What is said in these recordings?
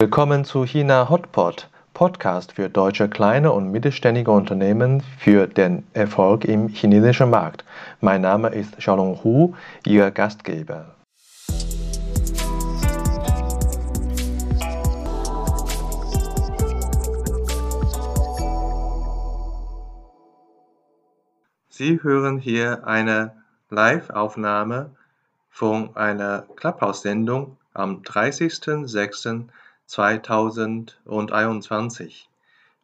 Willkommen zu China Hotpot, Podcast für deutsche kleine und mittelständige Unternehmen für den Erfolg im chinesischen Markt. Mein Name ist Xiaolong Hu, Ihr Gastgeber. Sie hören hier eine Live-Aufnahme von einer Clubhouse-Sendung am 30.06. 2021.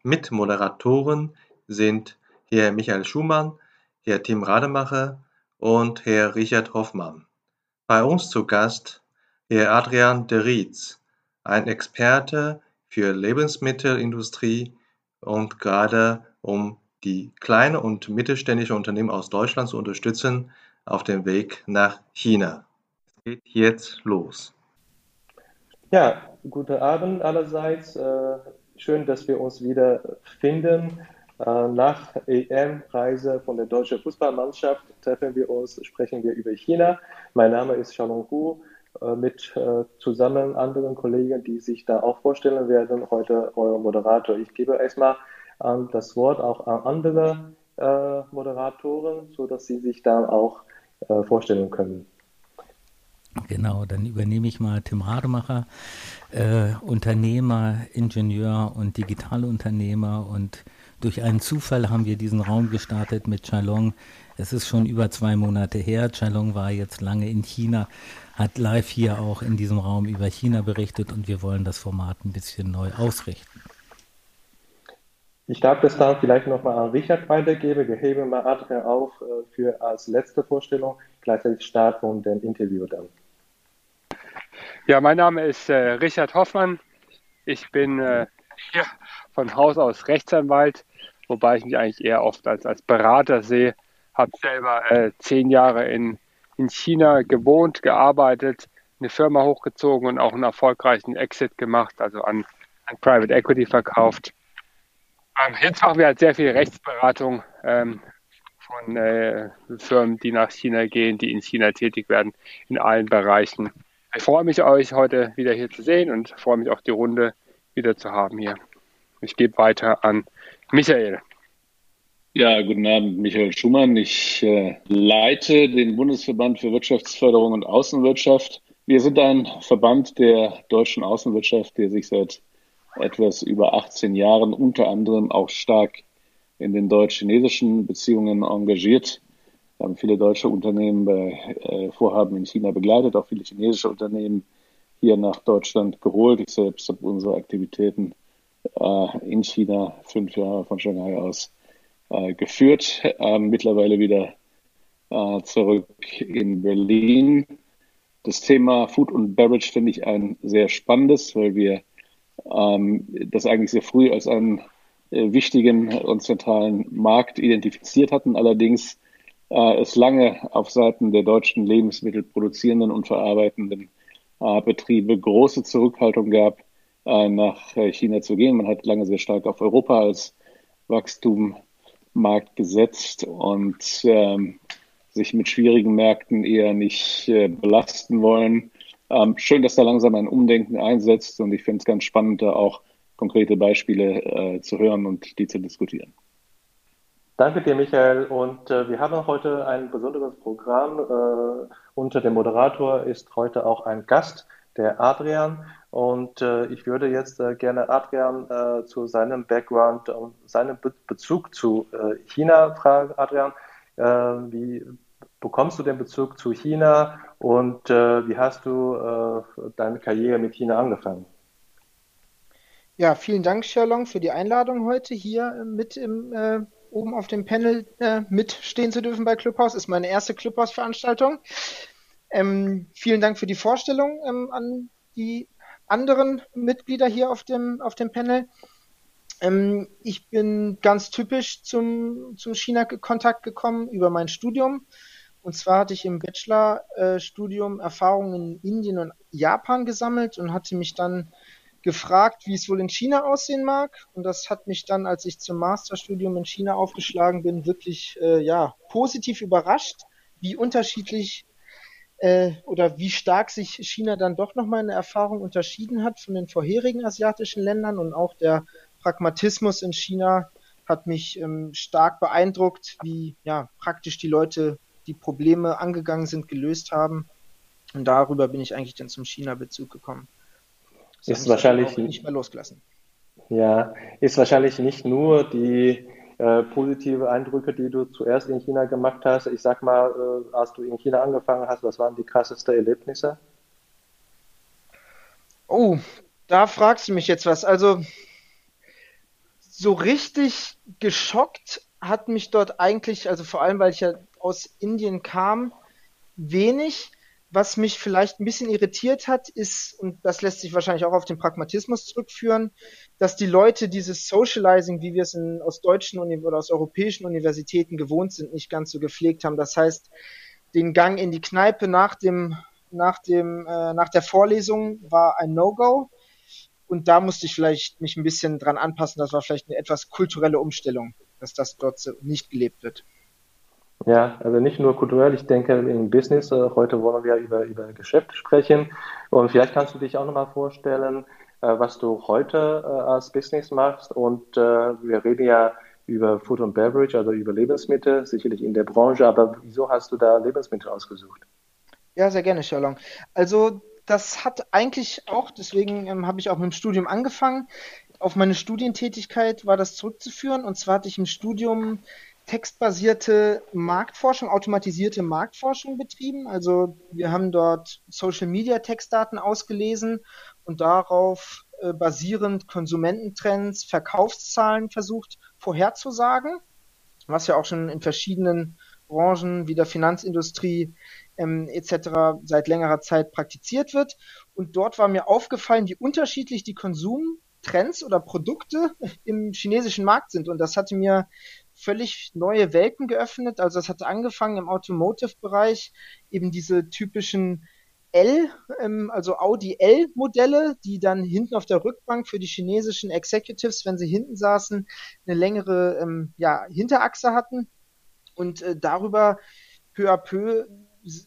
Mitmoderatoren sind Herr Michael Schumann, Herr Tim Rademacher und Herr Richard Hoffmann. Bei uns zu Gast Herr Adrian de Rietz, ein Experte für Lebensmittelindustrie und gerade um die kleine und mittelständische Unternehmen aus Deutschland zu unterstützen auf dem Weg nach China. Es geht jetzt los. Ja, guten Abend allerseits. Äh, schön, dass wir uns wieder finden. Äh, nach EM-Reise von der deutschen Fußballmannschaft treffen wir uns, sprechen wir über China. Mein Name ist Xiaolong Hu, äh, mit zusammen anderen Kollegen, die sich da auch vorstellen werden. Heute euer Moderator. Ich gebe erstmal das Wort auch an andere Moderatoren, sodass sie sich dann auch vorstellen können. Genau, dann übernehme ich mal Tim Rademacher, äh, Unternehmer, Ingenieur und Digitalunternehmer und durch einen Zufall haben wir diesen Raum gestartet mit Chalong. Es ist schon über zwei Monate her. Chalong war jetzt lange in China, hat live hier auch in diesem Raum über China berichtet und wir wollen das Format ein bisschen neu ausrichten. Ich darf das dann vielleicht nochmal an Richard weitergeben. Wir heben mal Adrian auf äh, für als letzte Vorstellung, gleichzeitig Start von dem Interview dann. Ja, mein Name ist äh, Richard Hoffmann. Ich bin äh, hier von Haus aus Rechtsanwalt, wobei ich mich eigentlich eher oft als, als Berater sehe. Habe selber äh, zehn Jahre in, in China gewohnt, gearbeitet, eine Firma hochgezogen und auch einen erfolgreichen Exit gemacht, also an, an Private Equity verkauft. Ähm, jetzt machen wir halt sehr viel Rechtsberatung ähm, von äh, Firmen, die nach China gehen, die in China tätig werden, in allen Bereichen. Ich freue mich, euch heute wieder hier zu sehen und freue mich auch, die Runde wieder zu haben hier. Ich gebe weiter an Michael. Ja, guten Abend, Michael Schumann. Ich äh, leite den Bundesverband für Wirtschaftsförderung und Außenwirtschaft. Wir sind ein Verband der deutschen Außenwirtschaft, der sich seit etwas über 18 Jahren unter anderem auch stark in den deutsch-chinesischen Beziehungen engagiert. Wir haben viele deutsche Unternehmen bei äh, Vorhaben in China begleitet, auch viele chinesische Unternehmen hier nach Deutschland geholt. Ich selbst habe unsere Aktivitäten äh, in China fünf Jahre von Shanghai aus äh, geführt, ähm, mittlerweile wieder äh, zurück in Berlin. Das Thema Food und Beverage finde ich ein sehr spannendes, weil wir ähm, das eigentlich sehr früh als einen äh, wichtigen und zentralen Markt identifiziert hatten. Allerdings äh, es lange auf Seiten der deutschen Lebensmittelproduzierenden und verarbeitenden äh, Betriebe große Zurückhaltung gab, äh, nach China zu gehen. Man hat lange sehr stark auf Europa als Wachstummarkt gesetzt und ähm, sich mit schwierigen Märkten eher nicht äh, belasten wollen. Ähm, schön, dass da langsam ein Umdenken einsetzt und ich finde es ganz spannend, da auch konkrete Beispiele äh, zu hören und die zu diskutieren. Danke dir, Michael. Und äh, wir haben heute ein besonderes Programm. Äh, unter dem Moderator ist heute auch ein Gast, der Adrian. Und äh, ich würde jetzt äh, gerne Adrian äh, zu seinem Background und seinem Be Bezug zu äh, China fragen. Adrian, wie bekommst du den Bezug zu China und wie hast du deine Karriere mit China angefangen? Ja, vielen Dank, Sherlong, für die Einladung heute hier mit im oben auf dem Panel äh, mitstehen zu dürfen bei Clubhouse. Ist meine erste Clubhouse-Veranstaltung. Ähm, vielen Dank für die Vorstellung ähm, an die anderen Mitglieder hier auf dem, auf dem Panel. Ähm, ich bin ganz typisch zum, zum China-Kontakt gekommen über mein Studium. Und zwar hatte ich im Bachelorstudium äh, Erfahrungen in Indien und Japan gesammelt und hatte mich dann gefragt, wie es wohl in China aussehen mag. Und das hat mich dann, als ich zum Masterstudium in China aufgeschlagen bin, wirklich äh, ja positiv überrascht, wie unterschiedlich äh, oder wie stark sich China dann doch nochmal in der Erfahrung unterschieden hat von den vorherigen asiatischen Ländern und auch der Pragmatismus in China hat mich ähm, stark beeindruckt, wie ja, praktisch die Leute die Probleme angegangen sind, gelöst haben. Und darüber bin ich eigentlich dann zum China-Bezug gekommen. Ist wahrscheinlich nicht mehr losgelassen. Ja, ist wahrscheinlich nicht nur die äh, positive Eindrücke, die du zuerst in China gemacht hast. Ich sag mal, äh, als du in China angefangen hast, was waren die krassesten Erlebnisse? Oh, da fragst du mich jetzt was. Also so richtig geschockt hat mich dort eigentlich, also vor allem, weil ich ja aus Indien kam, wenig. Was mich vielleicht ein bisschen irritiert hat, ist, und das lässt sich wahrscheinlich auch auf den Pragmatismus zurückführen, dass die Leute dieses Socializing, wie wir es in, aus deutschen oder aus europäischen Universitäten gewohnt sind, nicht ganz so gepflegt haben. Das heißt, den Gang in die Kneipe nach dem, nach dem, äh, nach der Vorlesung war ein No-Go. Und da musste ich vielleicht mich ein bisschen dran anpassen. Das war vielleicht eine etwas kulturelle Umstellung, dass das dort nicht gelebt wird. Ja, also nicht nur kulturell, ich denke im Business. Äh, heute wollen wir über, über Geschäft sprechen. Und vielleicht kannst du dich auch nochmal vorstellen, äh, was du heute äh, als Business machst. Und wir reden ja über Food and Beverage, also über Lebensmittel, sicherlich in der Branche. Aber wieso hast du da Lebensmittel ausgesucht? Ja, sehr gerne, Sherlong. Also das hat eigentlich auch, deswegen ähm, habe ich auch mit dem Studium angefangen. Auf meine Studientätigkeit war das zurückzuführen. Und zwar hatte ich im Studium textbasierte Marktforschung, automatisierte Marktforschung betrieben. Also wir haben dort Social Media Textdaten ausgelesen und darauf äh, basierend Konsumententrends, Verkaufszahlen versucht vorherzusagen, was ja auch schon in verschiedenen Branchen wie der Finanzindustrie ähm, etc. seit längerer Zeit praktiziert wird. Und dort war mir aufgefallen, wie unterschiedlich die Konsumtrends oder Produkte im chinesischen Markt sind. Und das hatte mir völlig neue Welten geöffnet. Also es hat angefangen im Automotive-Bereich, eben diese typischen L, ähm, also Audi L-Modelle, die dann hinten auf der Rückbank für die chinesischen Executives, wenn sie hinten saßen, eine längere ähm, ja, Hinterachse hatten. Und äh, darüber peu à peu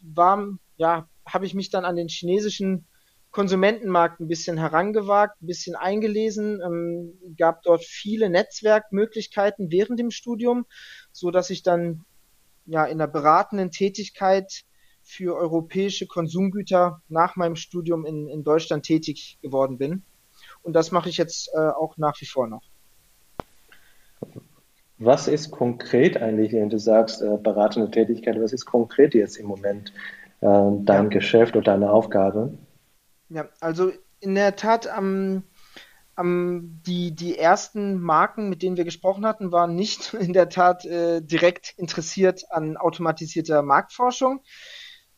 war, ja, habe ich mich dann an den chinesischen Konsumentenmarkt ein bisschen herangewagt, ein bisschen eingelesen, ähm, gab dort viele Netzwerkmöglichkeiten während dem Studium, so dass ich dann ja in der beratenden Tätigkeit für europäische Konsumgüter nach meinem Studium in, in Deutschland tätig geworden bin. Und das mache ich jetzt äh, auch nach wie vor noch. Was ist konkret eigentlich, wenn du sagst, äh, beratende Tätigkeit, was ist konkret jetzt im Moment äh, dein ja. Geschäft oder deine Aufgabe? Ja, also in der Tat am, am die, die ersten Marken, mit denen wir gesprochen hatten, waren nicht in der Tat äh, direkt interessiert an automatisierter Marktforschung,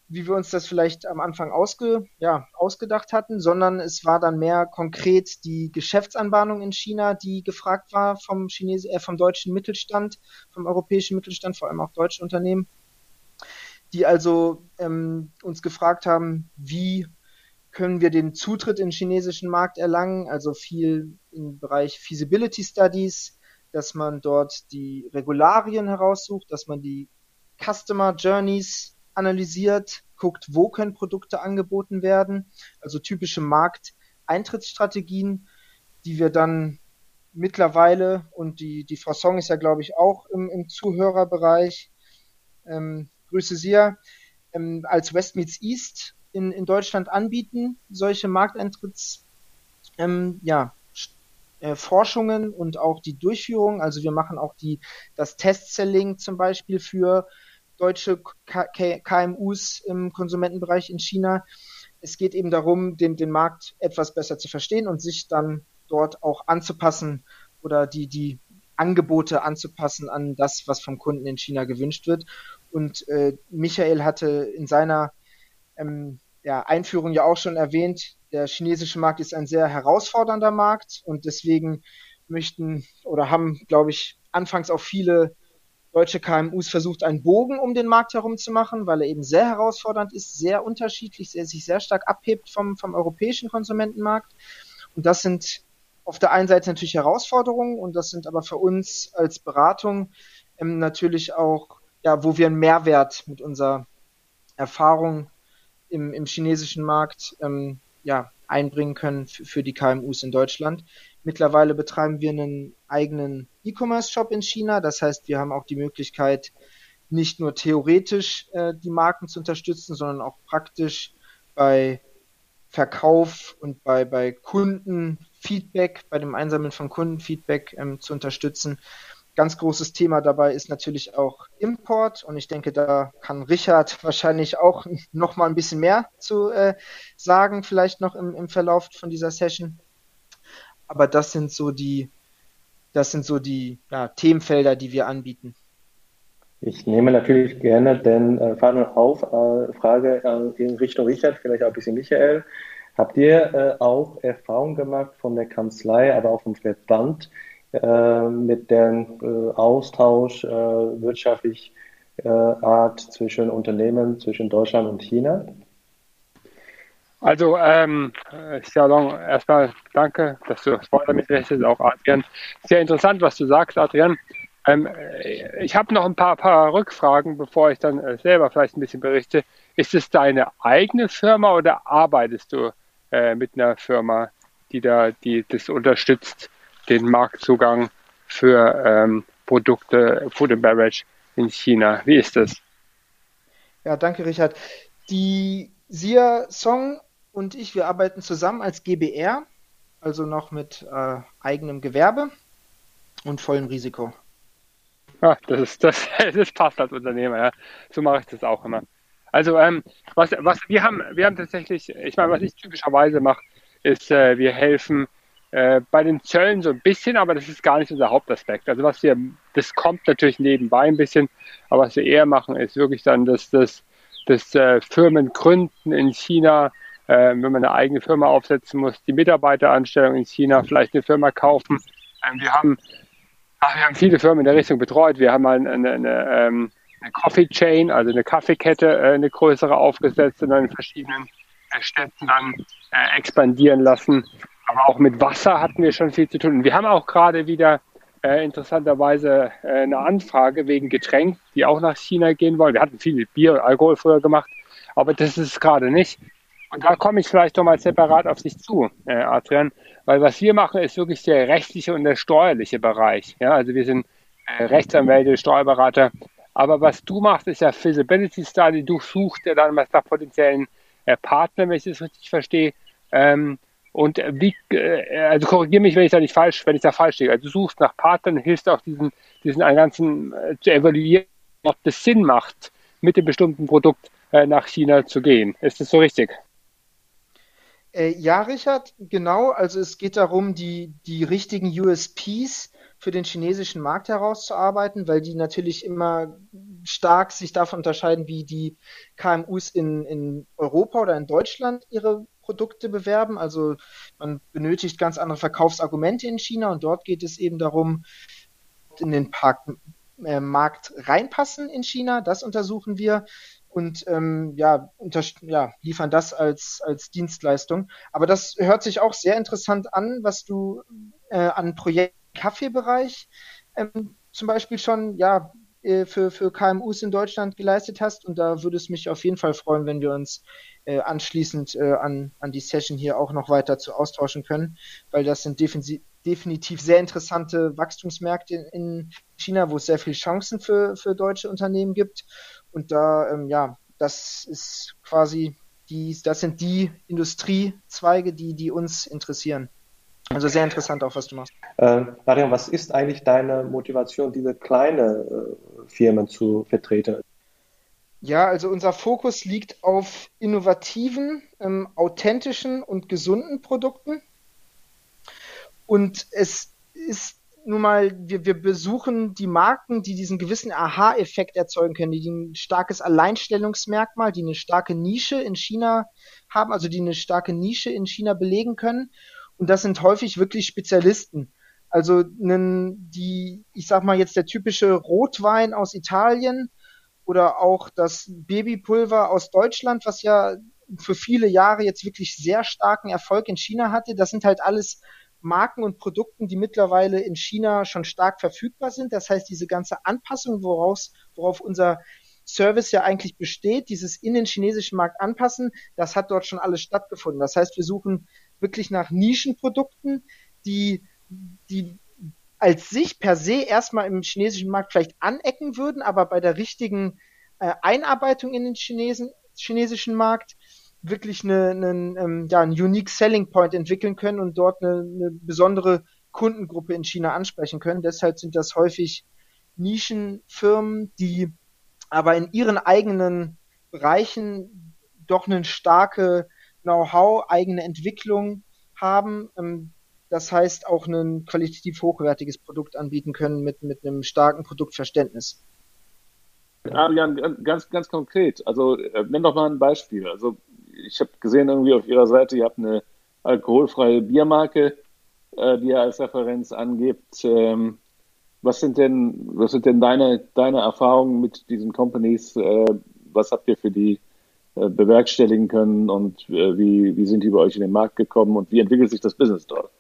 wie wir uns das vielleicht am Anfang ausge, ja, ausgedacht hatten, sondern es war dann mehr konkret die Geschäftsanbahnung in China, die gefragt war vom Chines äh, vom deutschen Mittelstand, vom europäischen Mittelstand, vor allem auch deutsche Unternehmen, die also ähm, uns gefragt haben, wie können wir den Zutritt in den chinesischen Markt erlangen, also viel im Bereich Feasibility Studies, dass man dort die Regularien heraussucht, dass man die Customer Journeys analysiert, guckt, wo können Produkte angeboten werden, also typische Markteintrittsstrategien, die wir dann mittlerweile, und die, die Frau Song ist ja, glaube ich, auch im, im Zuhörerbereich, ähm, grüße Sie ja, ähm, als West Meets East in, in Deutschland anbieten, solche Markteintritts, ähm, ja, äh, Forschungen und auch die Durchführung. Also wir machen auch die, das Testselling zum Beispiel für deutsche K KMUs im Konsumentenbereich in China. Es geht eben darum, den, den Markt etwas besser zu verstehen und sich dann dort auch anzupassen oder die, die Angebote anzupassen an das, was vom Kunden in China gewünscht wird. Und äh, Michael hatte in seiner ähm, ja, Einführung ja auch schon erwähnt, der chinesische Markt ist ein sehr herausfordernder Markt und deswegen möchten oder haben, glaube ich, anfangs auch viele deutsche KMUs versucht, einen Bogen um den Markt herum zu machen, weil er eben sehr herausfordernd ist, sehr unterschiedlich, sehr, sich sehr stark abhebt vom, vom europäischen Konsumentenmarkt. Und das sind auf der einen Seite natürlich Herausforderungen und das sind aber für uns als Beratung ähm, natürlich auch, ja, wo wir einen Mehrwert mit unserer Erfahrung im, im chinesischen Markt ähm, ja, einbringen können für die KMUs in Deutschland. Mittlerweile betreiben wir einen eigenen E-Commerce-Shop in China. Das heißt, wir haben auch die Möglichkeit, nicht nur theoretisch äh, die Marken zu unterstützen, sondern auch praktisch bei Verkauf und bei, bei Kundenfeedback, bei dem Einsammeln von Kundenfeedback ähm, zu unterstützen. Ganz großes Thema dabei ist natürlich auch Import und ich denke, da kann Richard wahrscheinlich auch noch mal ein bisschen mehr zu äh, sagen, vielleicht noch im, im Verlauf von dieser Session. Aber das sind so die, das sind so die ja, Themenfelder, die wir anbieten. Ich nehme natürlich gerne den äh, Faden auf. Äh, Frage äh, in Richtung Richard, vielleicht auch ein bisschen Michael. Habt ihr äh, auch Erfahrung gemacht von der Kanzlei, aber auch vom Verband mit dem äh, Austausch äh, wirtschaftlich äh, Art zwischen Unternehmen, zwischen Deutschland und China? Also, ähm, Xiaolong, erstmal danke, dass du das Wort damit rechnest, auch Adrian. Sehr interessant, was du sagst, Adrian. Ähm, ich habe noch ein paar, paar Rückfragen, bevor ich dann äh, selber vielleicht ein bisschen berichte. Ist es deine eigene Firma oder arbeitest du äh, mit einer Firma, die da, die das unterstützt, den Marktzugang für ähm, Produkte, Food and Beverage in China? Wie ist das? Ja, danke, Richard. Die Sia Song und ich, wir arbeiten zusammen als GBR, also noch mit äh, eigenem Gewerbe und vollem Risiko. Ja, das ist das, das passt als Unternehmer, ja. So mache ich das auch immer. Also ähm, was, was wir haben, wir haben tatsächlich, ich meine, was ich typischerweise mache, ist, äh, wir helfen äh, bei den Zöllen so ein bisschen, aber das ist gar nicht unser Hauptaspekt. Also was wir, das kommt natürlich nebenbei ein bisschen, aber was wir eher machen, ist wirklich dann das, das, das äh, Firmengründen in China, äh, wenn man eine eigene Firma aufsetzen muss, die Mitarbeiteranstellung in China, vielleicht eine Firma kaufen. Ähm, wir haben Ach, wir haben viele Firmen in der Richtung betreut. Wir haben eine, eine, eine, ähm, eine Coffee Chain, also eine Kaffeekette, äh, eine größere aufgesetzt und dann in verschiedenen äh, Städten dann äh, expandieren lassen. Aber auch mit Wasser hatten wir schon viel zu tun. Und wir haben auch gerade wieder äh, interessanterweise äh, eine Anfrage wegen Getränk, die auch nach China gehen wollen. Wir hatten viel Bier und Alkohol früher gemacht, aber das ist gerade nicht. Und da komme ich vielleicht noch mal separat auf dich zu, äh, Adrian, weil was wir machen, ist wirklich der rechtliche und der steuerliche Bereich. Ja, also wir sind äh, Rechtsanwälte, Steuerberater. Aber was du machst, ist ja Feasibility Study. Du suchst ja dann nach potenziellen äh, Partnern, wenn ich das richtig verstehe. Ähm, und wie, äh, also korrigiere mich, wenn ich da nicht falsch, wenn ich da falsch stehe. Also du suchst nach Partnern, hilfst auch diesen, diesen ganzen äh, zu evaluieren, ob das Sinn macht, mit dem bestimmten Produkt äh, nach China zu gehen. Ist das so richtig? Äh, ja, Richard, genau. Also es geht darum, die, die richtigen USPs für den chinesischen Markt herauszuarbeiten, weil die natürlich immer stark sich davon unterscheiden, wie die KMUs in, in Europa oder in Deutschland ihre Produkte bewerben. Also man benötigt ganz andere Verkaufsargumente in China und dort geht es eben darum, in den Park, äh, Markt reinpassen in China. Das untersuchen wir und ähm, ja, ja, liefern das als, als Dienstleistung. Aber das hört sich auch sehr interessant an, was du äh, an Projekt Kaffeebereich ähm, zum Beispiel schon ja, äh, für, für KMUs in Deutschland geleistet hast. Und da würde es mich auf jeden Fall freuen, wenn wir uns äh, anschließend äh, an, an die Session hier auch noch weiter zu austauschen können, weil das sind definitiv definitiv sehr interessante Wachstumsmärkte in, in China, wo es sehr viele Chancen für, für deutsche Unternehmen gibt. Und da, ähm, ja, das ist quasi die, das sind die Industriezweige, die, die uns interessieren. Also sehr interessant auch, was du machst. Äh, Marian, was ist eigentlich deine Motivation, diese kleine äh, Firmen zu vertreten? Ja, also unser Fokus liegt auf innovativen, ähm, authentischen und gesunden Produkten. Und es ist nun mal, wir, wir besuchen die Marken, die diesen gewissen Aha-Effekt erzeugen können, die ein starkes Alleinstellungsmerkmal, die eine starke Nische in China haben, also die eine starke Nische in China belegen können. Und das sind häufig wirklich Spezialisten. Also einen, die, ich sag mal jetzt der typische Rotwein aus Italien oder auch das Babypulver aus Deutschland, was ja für viele Jahre jetzt wirklich sehr starken Erfolg in China hatte. Das sind halt alles Marken und Produkten, die mittlerweile in China schon stark verfügbar sind. Das heißt, diese ganze Anpassung, woraus, worauf unser Service ja eigentlich besteht, dieses in den chinesischen Markt anpassen, das hat dort schon alles stattgefunden. Das heißt, wir suchen wirklich nach Nischenprodukten, die, die als sich per se erstmal im chinesischen Markt vielleicht anecken würden, aber bei der richtigen äh, Einarbeitung in den Chinesen, chinesischen Markt wirklich eine, eine, ähm, ja, einen unique Selling Point entwickeln können und dort eine, eine besondere Kundengruppe in China ansprechen können. Deshalb sind das häufig Nischenfirmen, die aber in ihren eigenen Bereichen doch eine starke Know-how, eigene Entwicklung haben. Ähm, das heißt auch ein qualitativ hochwertiges Produkt anbieten können mit, mit einem starken Produktverständnis. Adrian, ganz, ganz konkret, also äh, nenn doch mal ein Beispiel. Also ich habe gesehen irgendwie auf Ihrer Seite, ihr habt eine alkoholfreie Biermarke, äh, die ihr als Referenz angibt. Ähm, was sind denn, was sind denn deine, deine Erfahrungen mit diesen Companies? Äh, was habt ihr für die äh, bewerkstelligen können und äh, wie, wie sind die bei euch in den Markt gekommen und wie entwickelt sich das Business dort?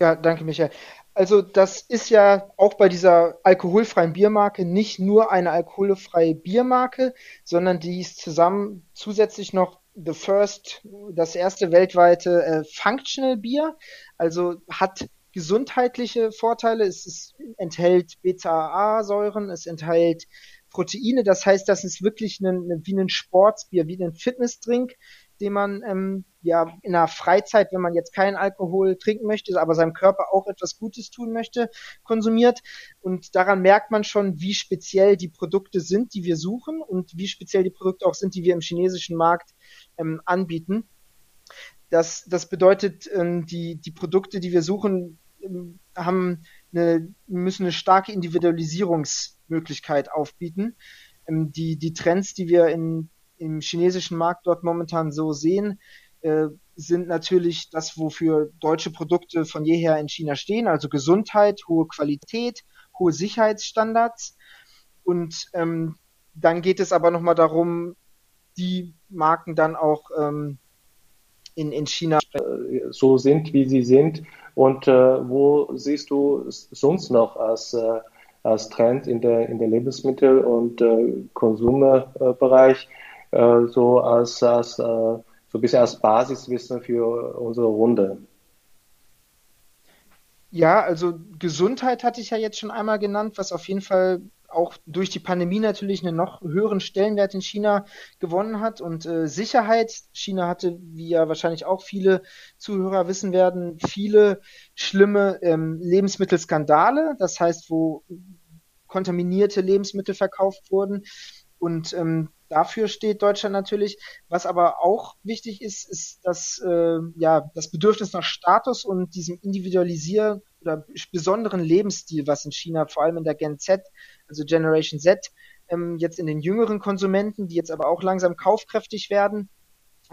Ja, danke, Michael. Also das ist ja auch bei dieser alkoholfreien Biermarke nicht nur eine alkoholfreie Biermarke, sondern die ist zusammen zusätzlich noch the first, das erste weltweite äh, Functional Bier, also hat gesundheitliche Vorteile. Es, es enthält Beta-A-Säuren, es enthält Proteine. Das heißt, das ist wirklich ein, wie ein Sportsbier, wie ein Fitnessdrink, den man ähm, ja in der Freizeit, wenn man jetzt keinen Alkohol trinken möchte, aber seinem Körper auch etwas Gutes tun möchte, konsumiert. Und daran merkt man schon, wie speziell die Produkte sind, die wir suchen und wie speziell die Produkte auch sind, die wir im chinesischen Markt ähm, anbieten. Das, das bedeutet, ähm, die, die Produkte, die wir suchen, ähm, haben eine, müssen eine starke Individualisierungsmöglichkeit aufbieten. Ähm, die, die Trends, die wir in, im chinesischen Markt dort momentan so sehen, äh, sind natürlich das, wofür deutsche Produkte von jeher in China stehen, also Gesundheit, hohe Qualität, hohe Sicherheitsstandards. Und ähm, dann geht es aber nochmal darum, die Marken dann auch ähm, in, in China so sind, wie sie sind. Und äh, wo siehst du sonst noch als, äh, als Trend in der, in der Lebensmittel- und äh, Konsumbereich äh, so als, als äh, so ein bisschen als Basiswissen für unsere Runde? Ja, also Gesundheit hatte ich ja jetzt schon einmal genannt, was auf jeden Fall auch durch die Pandemie natürlich einen noch höheren Stellenwert in China gewonnen hat. Und äh, Sicherheit, China hatte, wie ja wahrscheinlich auch viele Zuhörer wissen werden, viele schlimme ähm, Lebensmittelskandale. Das heißt, wo kontaminierte Lebensmittel verkauft wurden. Und ähm, dafür steht Deutschland natürlich. Was aber auch wichtig ist, ist das, äh, ja, das Bedürfnis nach Status und diesem Individualisieren oder besonderen Lebensstil, was in China vor allem in der Gen Z, also Generation Z, ähm, jetzt in den jüngeren Konsumenten, die jetzt aber auch langsam kaufkräftig werden,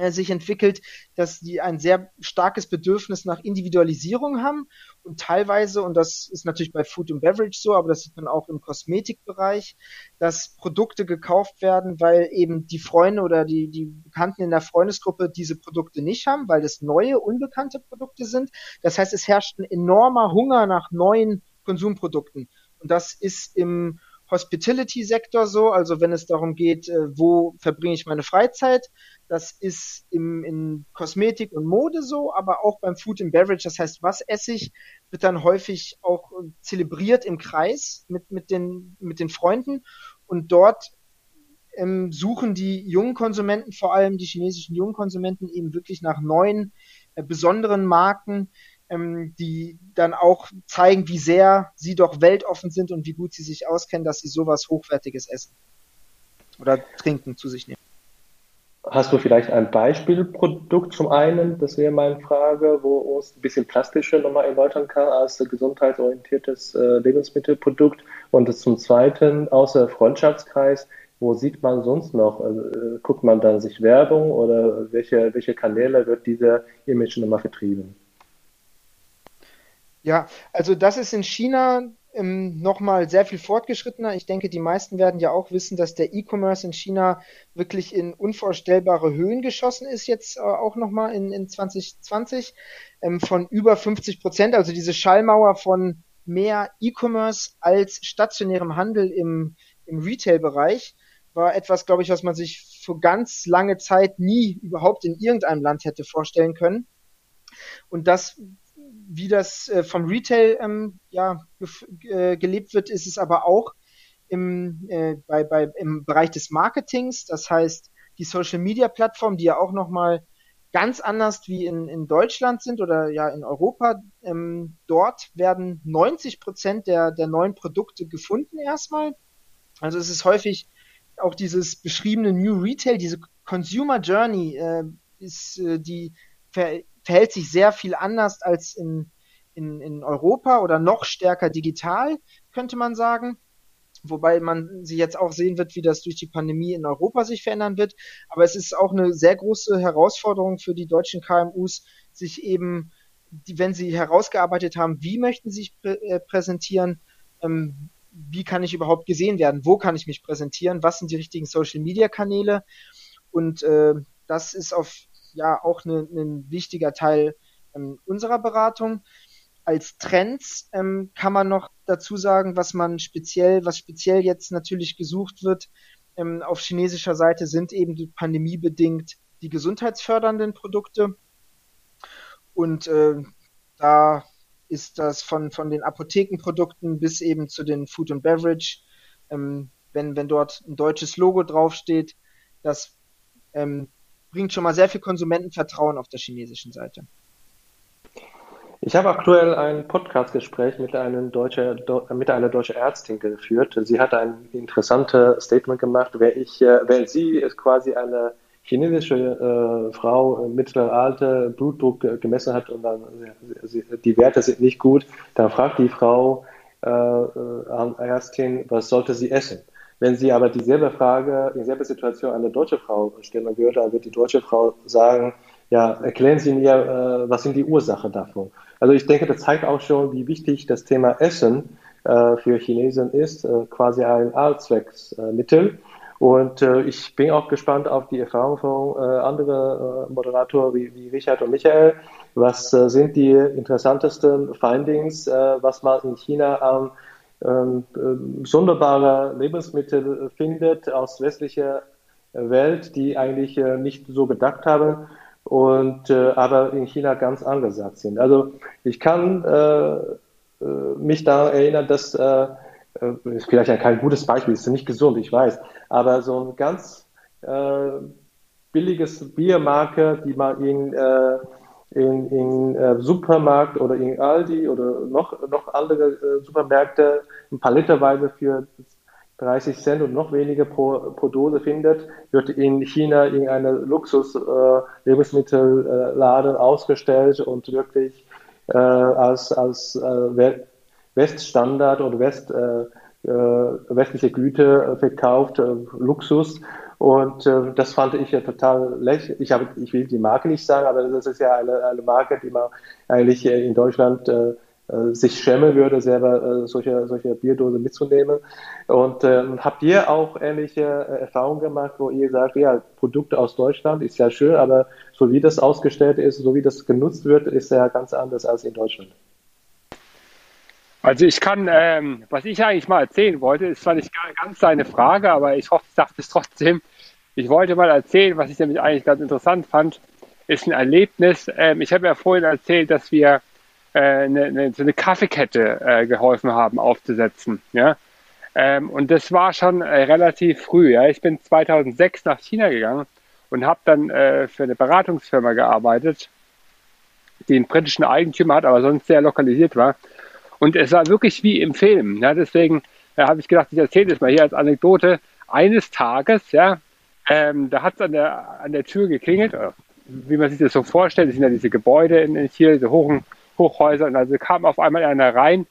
sich entwickelt, dass die ein sehr starkes Bedürfnis nach Individualisierung haben und teilweise, und das ist natürlich bei Food and Beverage so, aber das sieht man auch im Kosmetikbereich, dass Produkte gekauft werden, weil eben die Freunde oder die, die Bekannten in der Freundesgruppe diese Produkte nicht haben, weil das neue, unbekannte Produkte sind. Das heißt, es herrscht ein enormer Hunger nach neuen Konsumprodukten. Und das ist im Hospitality-Sektor so, also wenn es darum geht, äh, wo verbringe ich meine Freizeit, das ist im, in Kosmetik und Mode so, aber auch beim Food and Beverage, das heißt, was esse ich, wird dann häufig auch äh, zelebriert im Kreis mit, mit, den, mit den Freunden. Und dort ähm, suchen die jungen Konsumenten, vor allem die chinesischen jungen Konsumenten, eben wirklich nach neuen, äh, besonderen Marken, ähm, die dann auch zeigen, wie sehr sie doch weltoffen sind und wie gut sie sich auskennen, dass sie sowas Hochwertiges essen oder trinken zu sich nehmen. Hast du vielleicht ein Beispielprodukt zum einen, das wäre meine Frage, wo uns ein bisschen plastischer nochmal erläutern kann als gesundheitsorientiertes äh, Lebensmittelprodukt? Und zum zweiten, außer Freundschaftskreis, wo sieht man sonst noch? Äh, guckt man dann sich Werbung oder welche, welche Kanäle wird dieser Image nochmal vertrieben? Ja, also das ist in China ähm, nochmal sehr viel fortgeschrittener. Ich denke, die meisten werden ja auch wissen, dass der E-Commerce in China wirklich in unvorstellbare Höhen geschossen ist, jetzt äh, auch nochmal in, in 2020 ähm, von über 50 Prozent. Also diese Schallmauer von mehr E-Commerce als stationärem Handel im, im Retail-Bereich war etwas, glaube ich, was man sich für ganz lange Zeit nie überhaupt in irgendeinem Land hätte vorstellen können. Und das, wie das äh, vom Retail ähm, ja, äh, gelebt wird, ist es aber auch im, äh, bei, bei, im Bereich des Marketings. Das heißt, die Social Media Plattformen, die ja auch nochmal ganz anders wie in, in Deutschland sind oder ja in Europa. Ähm, dort werden 90 Prozent der, der neuen Produkte gefunden erstmal. Also es ist häufig auch dieses beschriebene New Retail, diese Consumer Journey, äh, ist, äh, die verhält sich sehr viel anders als in, in, in Europa oder noch stärker digital, könnte man sagen wobei man sie jetzt auch sehen wird, wie das durch die Pandemie in Europa sich verändern wird. Aber es ist auch eine sehr große Herausforderung für die deutschen KMUs, sich eben, wenn sie herausgearbeitet haben, wie möchten sie sich äh, präsentieren, ähm, wie kann ich überhaupt gesehen werden, wo kann ich mich präsentieren, was sind die richtigen Social-Media-Kanäle und äh, das ist auf ja auch ein ne, ne wichtiger Teil ähm, unserer Beratung als Trends ähm, kann man noch dazu sagen, was man speziell, was speziell jetzt natürlich gesucht wird ähm, auf chinesischer Seite, sind eben pandemiebedingt die gesundheitsfördernden Produkte. Und äh, da ist das von, von den Apothekenprodukten bis eben zu den Food and Beverage, ähm, wenn, wenn dort ein deutsches Logo draufsteht, das ähm, bringt schon mal sehr viel Konsumentenvertrauen auf der chinesischen Seite. Ich habe aktuell ein Podcastgespräch mit, mit einer deutschen Ärztin geführt. Sie hat ein interessantes Statement gemacht. Wer, ich, äh, wer sie ist quasi eine chinesische äh, Frau mittlere Alter, Blutdruck gemessen hat und dann die Werte sind nicht gut, dann fragt die Frau äh, äh, Ärztin, was sollte sie essen? Wenn sie aber dieselbe Frage, dieselbe Situation an eine deutsche Frau stellen würde, dann wird die deutsche Frau sagen, ja, erklären Sie mir, äh, was sind die Ursachen davon? Also ich denke, das zeigt auch schon, wie wichtig das Thema Essen äh, für Chinesen ist, äh, quasi ein Allzwecksmittel. Und ich bin auch gespannt auf die Erfahrung von anderen Moderatoren wie, Richard und Michael. Was sind die interessantesten Findings, was man in China äh, sonderbare Lebensmittel findet aus westlicher Welt, die eigentlich äh, nicht so gedacht haben und äh, aber in China ganz angesagt sind. Also ich kann äh, mich da erinnern, dass ist vielleicht kein gutes Beispiel, ist nicht gesund, ich weiß, aber so ein ganz billiges Biermarke, die man in, in, in äh, Supermarkt oder in Aldi oder noch, noch andere äh, Supermärkte Literweise für 30 Cent und noch weniger pro, pro Dose findet, wird in China in einer Luxus-Lebensmittelladen äh, ausgestellt und wirklich äh, als, als äh, Weststandard oder West, äh, äh westliche Güte verkauft, äh, Luxus. Und äh, das fand ich ja total lächerlich. Ich, habe, ich will die Marke nicht sagen, aber das ist ja eine, eine Marke, die man eigentlich in Deutschland äh, äh, sich schämen würde, selber äh, solche, solche Bierdose mitzunehmen. Und ähm, habt ihr auch ähnliche äh, Erfahrungen gemacht, wo ihr sagt, ja, Produkte aus Deutschland ist ja schön, aber so wie das ausgestellt ist, so wie das genutzt wird, ist ja ganz anders als in Deutschland. Also ich kann, ähm, was ich eigentlich mal erzählen wollte, ist zwar nicht ganz seine Frage, aber ich hoffe, ich sage es trotzdem. Ich wollte mal erzählen, was ich nämlich eigentlich ganz interessant fand, ist ein Erlebnis. Ähm, ich habe ja vorhin erzählt, dass wir äh, eine, eine, so eine Kaffeekette äh, geholfen haben aufzusetzen. Ja? Ähm, und das war schon äh, relativ früh. Ja? Ich bin 2006 nach China gegangen und habe dann äh, für eine Beratungsfirma gearbeitet, die einen britischen Eigentümer hat, aber sonst sehr lokalisiert war. Und es war wirklich wie im Film. Ja? Deswegen äh, habe ich gedacht, ich erzähle das mal hier als Anekdote. Eines Tages, ja, ähm, da hat es an der, an der Tür geklingelt, wie man sich das so vorstellt, das sind ja diese Gebäude in, in Chile, diese hohen Hochhäusern. Also kam auf einmal einer rein.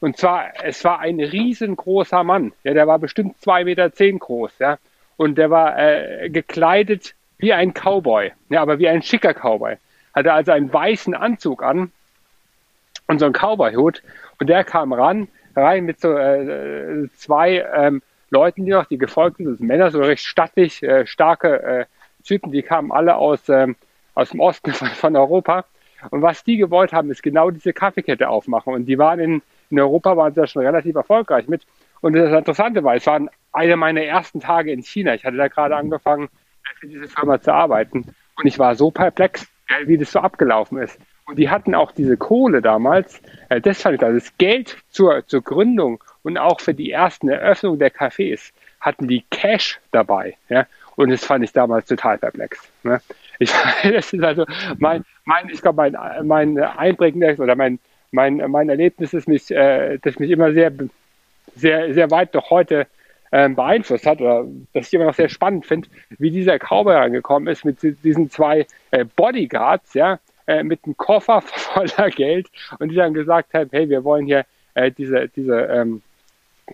Und zwar, es war ein riesengroßer Mann. Ja, der war bestimmt zwei Meter zehn groß. Ja, und der war äh, gekleidet wie ein Cowboy. Ja, aber wie ein schicker Cowboy. Hatte also einen weißen Anzug an und so einen Cowboy-Hut. Und der kam ran, rein mit so äh, zwei ähm, Leuten, die noch, die gefolgt sind, Männer, so recht stattlich, äh, starke äh, Typen, die kamen alle aus, ähm, aus dem Osten von, von Europa. Und was die gewollt haben, ist genau diese Kaffeekette aufmachen. Und die waren in, in Europa waren sie ja schon relativ erfolgreich mit. Und das Interessante war, es waren eine meiner ersten Tage in China. Ich hatte da gerade angefangen, für diese Firma zu arbeiten. Und ich war so perplex, wie das so abgelaufen ist. Und die hatten auch diese Kohle damals, äh, das fand ich, also das Geld zur, zur Gründung und auch für die ersten Eröffnung der Cafés hatten die Cash dabei. Ja? Und das fand ich damals total perplex. Ne? Ich, das ist also mein, mein ich glaube, mein, mein einprägendes oder mein, mein, mein Erlebnis ist mich, äh, das mich immer sehr, sehr, sehr weit noch heute ähm, beeinflusst hat oder das ich immer noch sehr spannend finde, wie dieser Cowboy angekommen ist mit diesen zwei äh, Bodyguards, ja, äh, mit einem Koffer voller Geld und die dann gesagt haben, hey, wir wollen hier äh, diese, diese, ähm,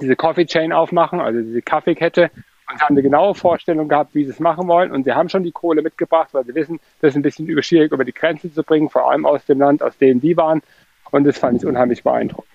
diese Coffee Chain aufmachen, also diese Kaffeekette und haben eine genaue Vorstellung gehabt, wie sie es machen wollen. Und sie haben schon die Kohle mitgebracht, weil sie wissen, das ist ein bisschen schwierig über die Grenze zu bringen, vor allem aus dem Land, aus dem die waren. Und das fand ich unheimlich beeindruckend.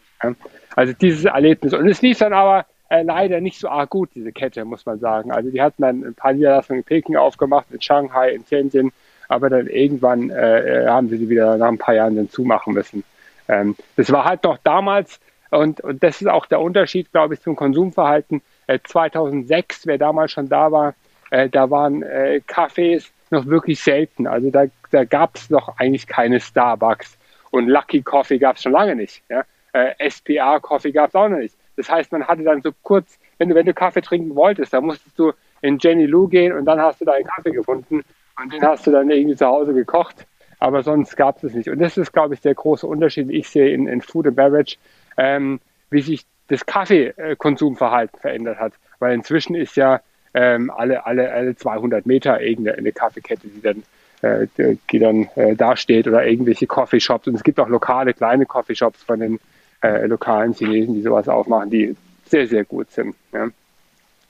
Also dieses Erlebnis. Und es lief dann aber äh, leider nicht so arg gut, diese Kette, muss man sagen. Also die hatten dann ein paar Niederlassungen in Peking aufgemacht, in Shanghai, in Tianjin, aber dann irgendwann äh, äh, haben sie sie wieder nach ein paar Jahren dann zumachen müssen. Ähm, das war halt noch damals, und, und das ist auch der Unterschied, glaube ich, zum Konsumverhalten. Äh, 2006, wer damals schon da war, äh, da waren äh, Cafés noch wirklich selten. Also da, da gab es noch eigentlich keine Starbucks. Und Lucky Coffee gab es schon lange nicht. Ja? Äh, SPA Coffee gab es auch noch nicht. Das heißt, man hatte dann so kurz, wenn du, wenn du Kaffee trinken wolltest, dann musstest du in Jenny Lou gehen und dann hast du da einen Kaffee gefunden und den hast du dann irgendwie zu Hause gekocht. Aber sonst gab es es nicht. Und das ist, glaube ich, der große Unterschied, ich sehe in, in Food and Beverage, ähm, wie sich das Kaffeekonsumverhalten verändert hat. Weil inzwischen ist ja ähm, alle, alle, alle 200 Meter irgendeine Kaffeekette, die dann, äh, die dann äh, dasteht oder irgendwelche Coffeeshops. Und es gibt auch lokale kleine Coffeeshops von den äh, lokalen Chinesen, die sowas aufmachen, die sehr, sehr gut sind. Ja.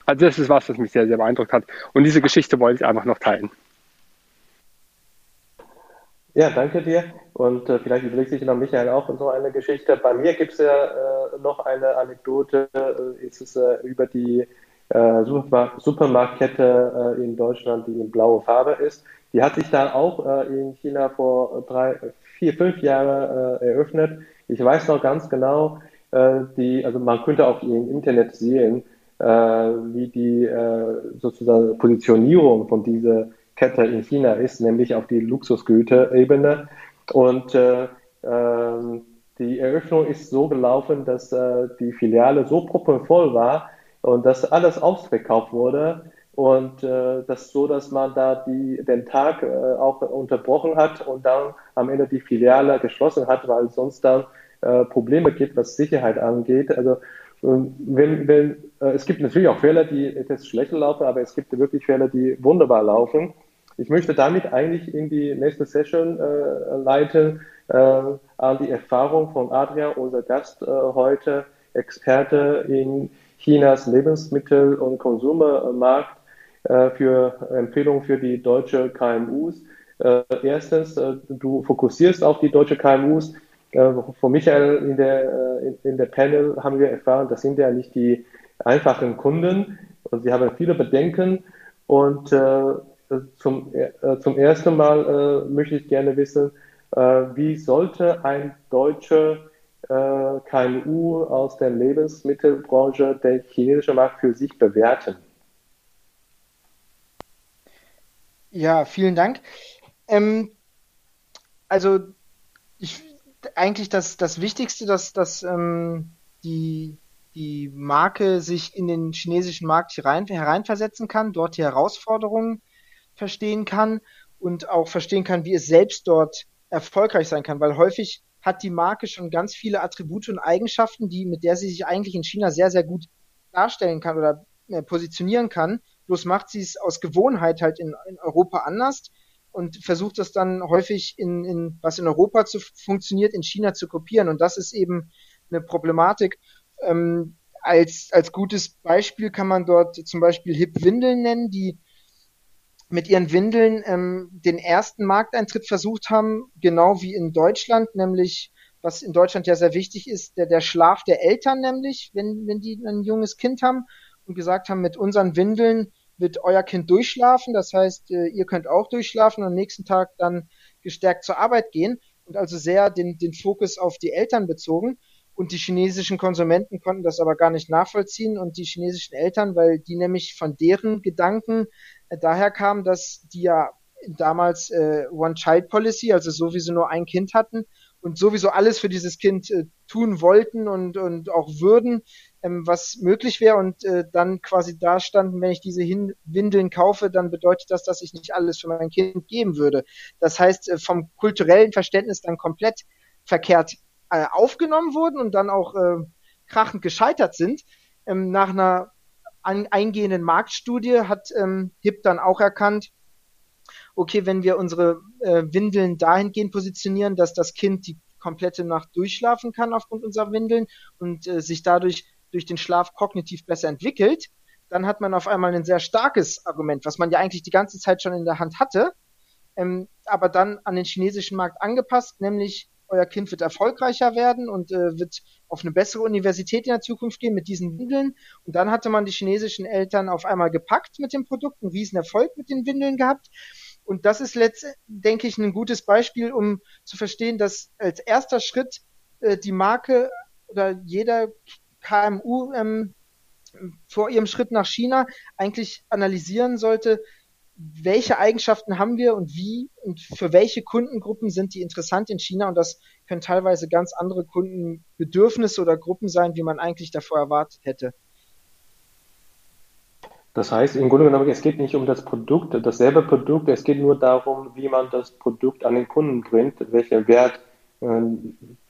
Also das ist was, was mich sehr, sehr beeindruckt hat. Und diese Geschichte wollte ich einfach noch teilen. Ja, danke dir. Und äh, vielleicht überlegt sich noch Michael auch so eine Geschichte. Bei mir gibt es ja äh, noch eine Anekdote. Äh, ist es äh, über die äh, Supermarktkette äh, in Deutschland, die in blaue Farbe ist. Die hat sich dann auch in China vor drei, vier, fünf Jahren eröffnet. Ich weiß noch ganz genau, die, also man könnte auch im Internet sehen, wie die sozusagen Positionierung von dieser Kette in China ist, nämlich auf die Luxusgüterebene. Und äh, ähm, die Eröffnung ist so gelaufen, dass äh, die Filiale so proppenvoll war und dass alles ausverkauft wurde und äh, das so, dass man da die, den Tag äh, auch unterbrochen hat und dann am Ende die Filiale geschlossen hat, weil sonst dann äh, Probleme gibt, was Sicherheit angeht. Also wenn, wenn, äh, es gibt natürlich auch Fälle, die etwas schlechter laufen, aber es gibt wirklich Fälle, die wunderbar laufen. Ich möchte damit eigentlich in die nächste Session äh, leiten, äh, an die Erfahrung von Adrian, unser Gast äh, heute, Experte in Chinas Lebensmittel- und Konsumermarkt, äh, für Empfehlungen für die deutsche KMUs. Äh, erstens, äh, du fokussierst auf die deutsche KMUs. Von Michael in der, in der Panel haben wir erfahren, das sind ja nicht die einfachen Kunden und sie haben viele Bedenken. Und äh, zum, zum ersten Mal möchte ich gerne wissen, wie sollte ein deutscher KMU aus der Lebensmittelbranche der chinesische Markt für sich bewerten? Ja, vielen Dank. Ähm, also ich eigentlich das, das Wichtigste, dass, dass ähm, die, die Marke sich in den chinesischen Markt herein, hereinversetzen kann, dort die Herausforderungen verstehen kann und auch verstehen kann, wie es selbst dort erfolgreich sein kann, weil häufig hat die Marke schon ganz viele Attribute und Eigenschaften, die, mit der sie sich eigentlich in China sehr, sehr gut darstellen kann oder äh, positionieren kann. Bloß macht sie es aus Gewohnheit halt in, in Europa anders und versucht das dann häufig in, in was in Europa zu funktioniert, in China zu kopieren. Und das ist eben eine Problematik. Ähm, als, als gutes Beispiel kann man dort zum Beispiel Hip Windeln nennen, die mit ihren Windeln ähm, den ersten Markteintritt versucht haben, genau wie in Deutschland, nämlich was in Deutschland ja sehr wichtig ist, der, der Schlaf der Eltern nämlich, wenn, wenn die ein junges Kind haben und gesagt haben, mit unseren Windeln wird euer Kind durchschlafen. Das heißt, äh, ihr könnt auch durchschlafen und am nächsten Tag dann gestärkt zur Arbeit gehen und also sehr den, den Fokus auf die Eltern bezogen. und die chinesischen Konsumenten konnten das aber gar nicht nachvollziehen und die chinesischen Eltern, weil die nämlich von deren Gedanken daher kamen, dass die ja damals äh, One-Child-Policy, also sowieso nur ein Kind hatten und sowieso alles für dieses Kind äh, tun wollten und, und auch würden, ähm, was möglich wäre und äh, dann quasi da standen, wenn ich diese Hin Windeln kaufe, dann bedeutet das, dass ich nicht alles für mein Kind geben würde. Das heißt, äh, vom kulturellen Verständnis dann komplett verkehrt äh, aufgenommen wurden und dann auch äh, krachend gescheitert sind. Ähm, nach einer an, eingehenden Marktstudie hat ähm, HIP dann auch erkannt, okay, wenn wir unsere äh, Windeln dahingehend positionieren, dass das Kind die komplette Nacht durchschlafen kann aufgrund unserer Windeln und äh, sich dadurch durch den Schlaf kognitiv besser entwickelt, dann hat man auf einmal ein sehr starkes Argument, was man ja eigentlich die ganze Zeit schon in der Hand hatte, ähm, aber dann an den chinesischen Markt angepasst, nämlich euer Kind wird erfolgreicher werden und äh, wird auf eine bessere Universität in der Zukunft gehen mit diesen Windeln. Und dann hatte man die chinesischen Eltern auf einmal gepackt mit dem Produkt, einen riesen Erfolg mit den Windeln gehabt. Und das ist letztendlich, denke ich, ein gutes Beispiel, um zu verstehen, dass als erster Schritt äh, die Marke oder jeder KMU ähm, vor ihrem Schritt nach China eigentlich analysieren sollte, welche Eigenschaften haben wir und wie und für welche Kundengruppen sind die interessant in China. Und das können teilweise ganz andere Kundenbedürfnisse oder Gruppen sein, wie man eigentlich davor erwartet hätte. Das heißt, im Grunde genommen, es geht nicht um das Produkt, dasselbe Produkt, es geht nur darum, wie man das Produkt an den Kunden bringt, welchen Wert äh,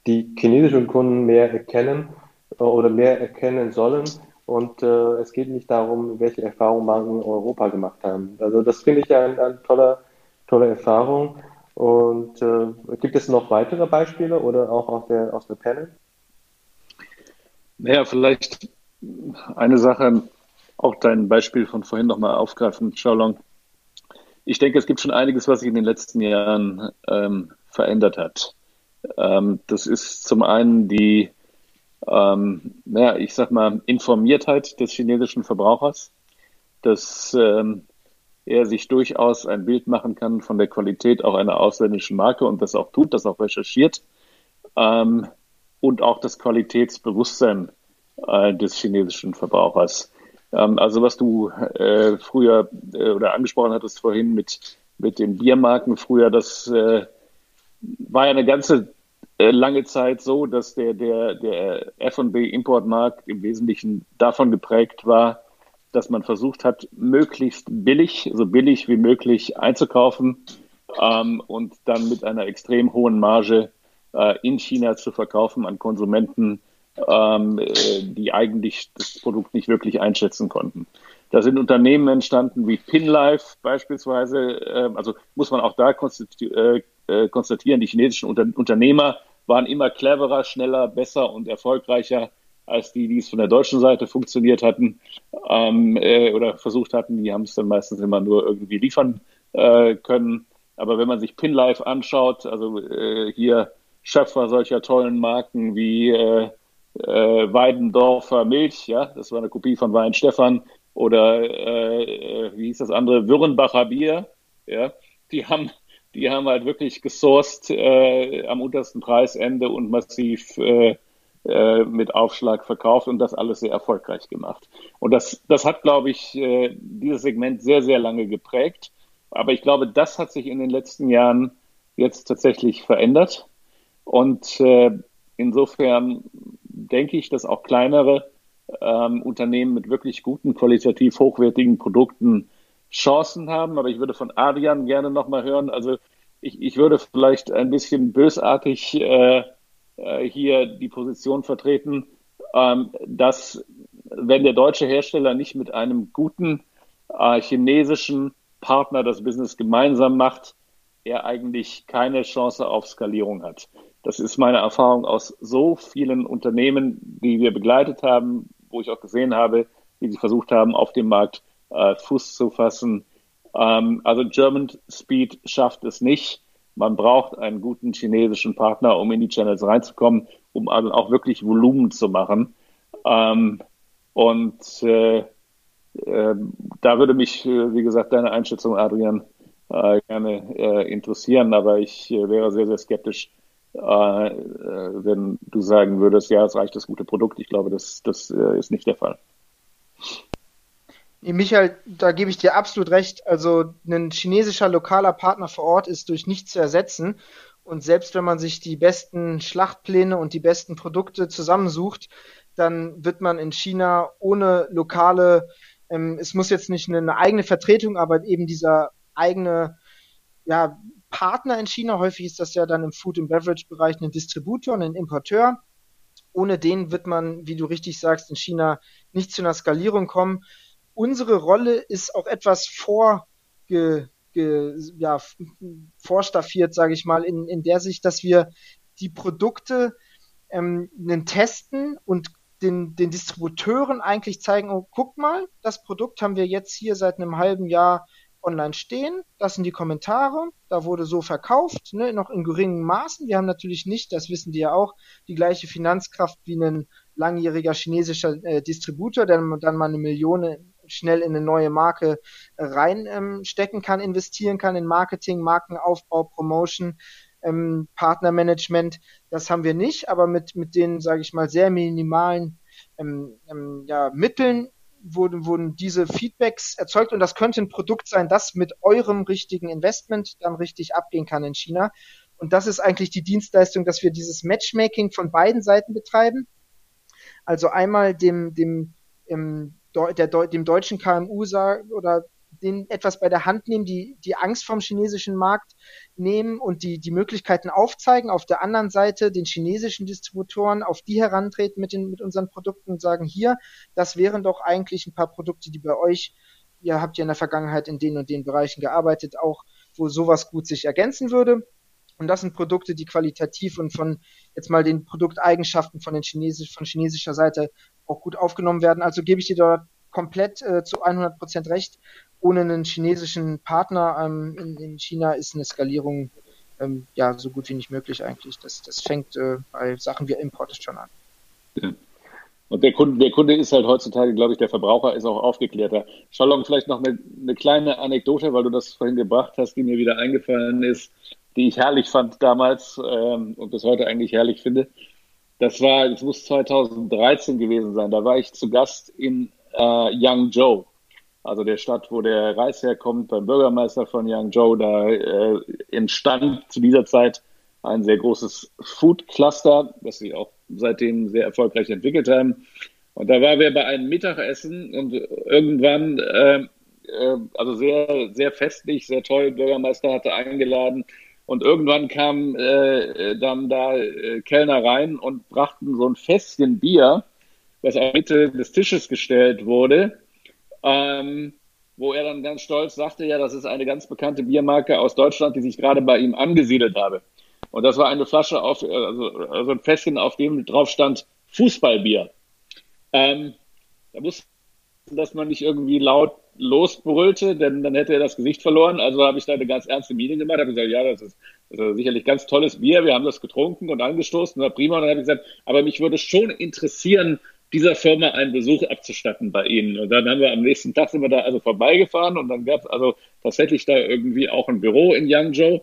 die chinesischen Kunden mehr erkennen äh, oder mehr erkennen sollen und äh, es geht nicht darum, welche Erfahrungen man in Europa gemacht haben. Also das finde ich eine, eine tolle, tolle Erfahrung. Und äh, gibt es noch weitere Beispiele oder auch aus der, aus der Panel? Naja, vielleicht eine Sache, auch dein Beispiel von vorhin nochmal aufgreifen, Xiaolong. Ich denke, es gibt schon einiges, was sich in den letzten Jahren ähm, verändert hat. Ähm, das ist zum einen die ähm, naja, ich sag mal, Informiertheit des chinesischen Verbrauchers, dass ähm, er sich durchaus ein Bild machen kann von der Qualität auch einer ausländischen Marke und das auch tut, das auch recherchiert ähm, und auch das Qualitätsbewusstsein äh, des chinesischen Verbrauchers. Ähm, also was du äh, früher äh, oder angesprochen hattest vorhin mit, mit den Biermarken früher, das äh, war ja eine ganze lange Zeit so, dass der, der, der F&B-Importmarkt im Wesentlichen davon geprägt war, dass man versucht hat, möglichst billig, so billig wie möglich einzukaufen ähm, und dann mit einer extrem hohen Marge äh, in China zu verkaufen an Konsumenten, ähm, äh, die eigentlich das Produkt nicht wirklich einschätzen konnten. Da sind Unternehmen entstanden wie Pinlife beispielsweise. Äh, also muss man auch da äh, äh, konstatieren, die chinesischen Unter Unternehmer waren immer cleverer, schneller, besser und erfolgreicher als die, die es von der deutschen Seite funktioniert hatten ähm, äh, oder versucht hatten. Die haben es dann meistens immer nur irgendwie liefern äh, können. Aber wenn man sich Pinlife anschaut, also äh, hier Schöpfer solcher tollen Marken wie äh, äh, Weidendorfer Milch, ja, das war eine Kopie von Wein Stefan oder äh, äh wie hieß das andere, Würrenbacher Bier, ja, die haben die haben halt wirklich gesourced äh, am untersten Preisende und massiv äh, äh, mit Aufschlag verkauft und das alles sehr erfolgreich gemacht. Und das, das hat, glaube ich, äh, dieses Segment sehr, sehr lange geprägt. Aber ich glaube, das hat sich in den letzten Jahren jetzt tatsächlich verändert. Und äh, insofern denke ich, dass auch kleinere ähm, Unternehmen mit wirklich guten, qualitativ hochwertigen Produkten Chancen haben. Aber ich würde von Adrian gerne nochmal hören. Also ich, ich würde vielleicht ein bisschen bösartig äh, äh, hier die Position vertreten, ähm, dass wenn der deutsche Hersteller nicht mit einem guten äh, chinesischen Partner das Business gemeinsam macht, er eigentlich keine Chance auf Skalierung hat. Das ist meine Erfahrung aus so vielen Unternehmen, die wir begleitet haben, wo ich auch gesehen habe, wie sie versucht haben, auf dem Markt äh, Fuß zu fassen. Ähm, also German Speed schafft es nicht. Man braucht einen guten chinesischen Partner, um in die Channels reinzukommen, um also auch wirklich Volumen zu machen. Ähm, und äh, äh, da würde mich, äh, wie gesagt, deine Einschätzung, Adrian, äh, gerne äh, interessieren, aber ich wäre sehr, sehr skeptisch, wenn du sagen würdest, ja, es reicht das gute Produkt. Ich glaube, das, das ist nicht der Fall. Michael, da gebe ich dir absolut recht. Also ein chinesischer lokaler Partner vor Ort ist durch nichts zu ersetzen. Und selbst wenn man sich die besten Schlachtpläne und die besten Produkte zusammensucht, dann wird man in China ohne lokale, ähm, es muss jetzt nicht eine eigene Vertretung, aber eben dieser eigene ja, Partner in China, häufig ist das ja dann im Food- and Beverage-Bereich ein Distributor, ein Importeur. Ohne den wird man, wie du richtig sagst, in China nicht zu einer Skalierung kommen. Unsere Rolle ist auch etwas vorge, ge, ja, vorstaffiert, sage ich mal, in, in der Sicht, dass wir die Produkte ähm, testen und den, den Distributeuren eigentlich zeigen, oh, guck mal, das Produkt haben wir jetzt hier seit einem halben Jahr online stehen. Das sind die Kommentare. Da wurde so verkauft, ne, noch in geringen Maßen. Wir haben natürlich nicht, das wissen die ja auch, die gleiche Finanzkraft wie ein langjähriger chinesischer äh, Distributor, der dann mal eine Million schnell in eine neue Marke äh, reinstecken ähm, kann, investieren kann in Marketing, Markenaufbau, Promotion, ähm, Partnermanagement. Das haben wir nicht, aber mit, mit den, sage ich mal, sehr minimalen ähm, ähm, ja, Mitteln wurden, wurden diese Feedbacks erzeugt und das könnte ein Produkt sein, das mit eurem richtigen Investment dann richtig abgehen kann in China. Und das ist eigentlich die Dienstleistung, dass wir dieses Matchmaking von beiden Seiten betreiben. Also einmal dem, dem, dem, der, dem deutschen KMU oder den etwas bei der Hand nehmen, die die Angst vom chinesischen Markt nehmen und die die Möglichkeiten aufzeigen. Auf der anderen Seite den chinesischen Distributoren auf die herantreten mit den mit unseren Produkten und sagen hier, das wären doch eigentlich ein paar Produkte, die bei euch ihr habt ja in der Vergangenheit in den und den Bereichen gearbeitet, auch wo sowas gut sich ergänzen würde. Und das sind Produkte, die qualitativ und von jetzt mal den Produkteigenschaften von den Chinesisch, von chinesischer Seite auch gut aufgenommen werden. Also gebe ich dir dort komplett äh, zu 100 Prozent recht ohne einen chinesischen Partner ähm, in, in, China ist eine Skalierung ähm, ja so gut wie nicht möglich eigentlich. Das, das fängt äh, bei Sachen wie Import schon an. Ja. Und der Kunde, der Kunde ist halt heutzutage, glaube ich, der Verbraucher ist auch aufgeklärter. Schalong, vielleicht noch eine, eine kleine Anekdote, weil du das vorhin gebracht hast, die mir wieder eingefallen ist, die ich herrlich fand damals ähm, und bis heute eigentlich herrlich finde. Das war, es muss 2013 gewesen sein. Da war ich zu Gast in äh, Yangzhou also der Stadt, wo der Reis herkommt, beim Bürgermeister von Yangzhou, da äh, entstand zu dieser Zeit ein sehr großes Food Cluster, das sie auch seitdem sehr erfolgreich entwickelt haben. Und da waren wir bei einem Mittagessen und irgendwann, äh, äh, also sehr, sehr festlich, sehr toll, Bürgermeister hatte eingeladen. Und irgendwann kamen äh, dann da äh, Kellner rein und brachten so ein Fässchen Bier, was auf Mitte des Tisches gestellt wurde ähm, wo er dann ganz stolz sagte, ja, das ist eine ganz bekannte Biermarke aus Deutschland, die sich gerade bei ihm angesiedelt habe. Und das war eine Flasche auf, also, also ein Fässchen, auf dem drauf stand Fußballbier. Ähm, da wusste dass man nicht irgendwie laut losbrüllte, denn dann hätte er das Gesicht verloren. Also habe ich da eine ganz ernste Miene gemacht, habe gesagt, ja, das ist, das ist sicherlich ganz tolles Bier, wir haben das getrunken und angestoßen, war prima. Und dann habe ich gesagt, aber mich würde schon interessieren, dieser Firma einen Besuch abzustatten bei Ihnen. Und dann haben wir am nächsten Tag sind wir da also vorbeigefahren und dann gab es also tatsächlich da irgendwie auch ein Büro in Yangzhou.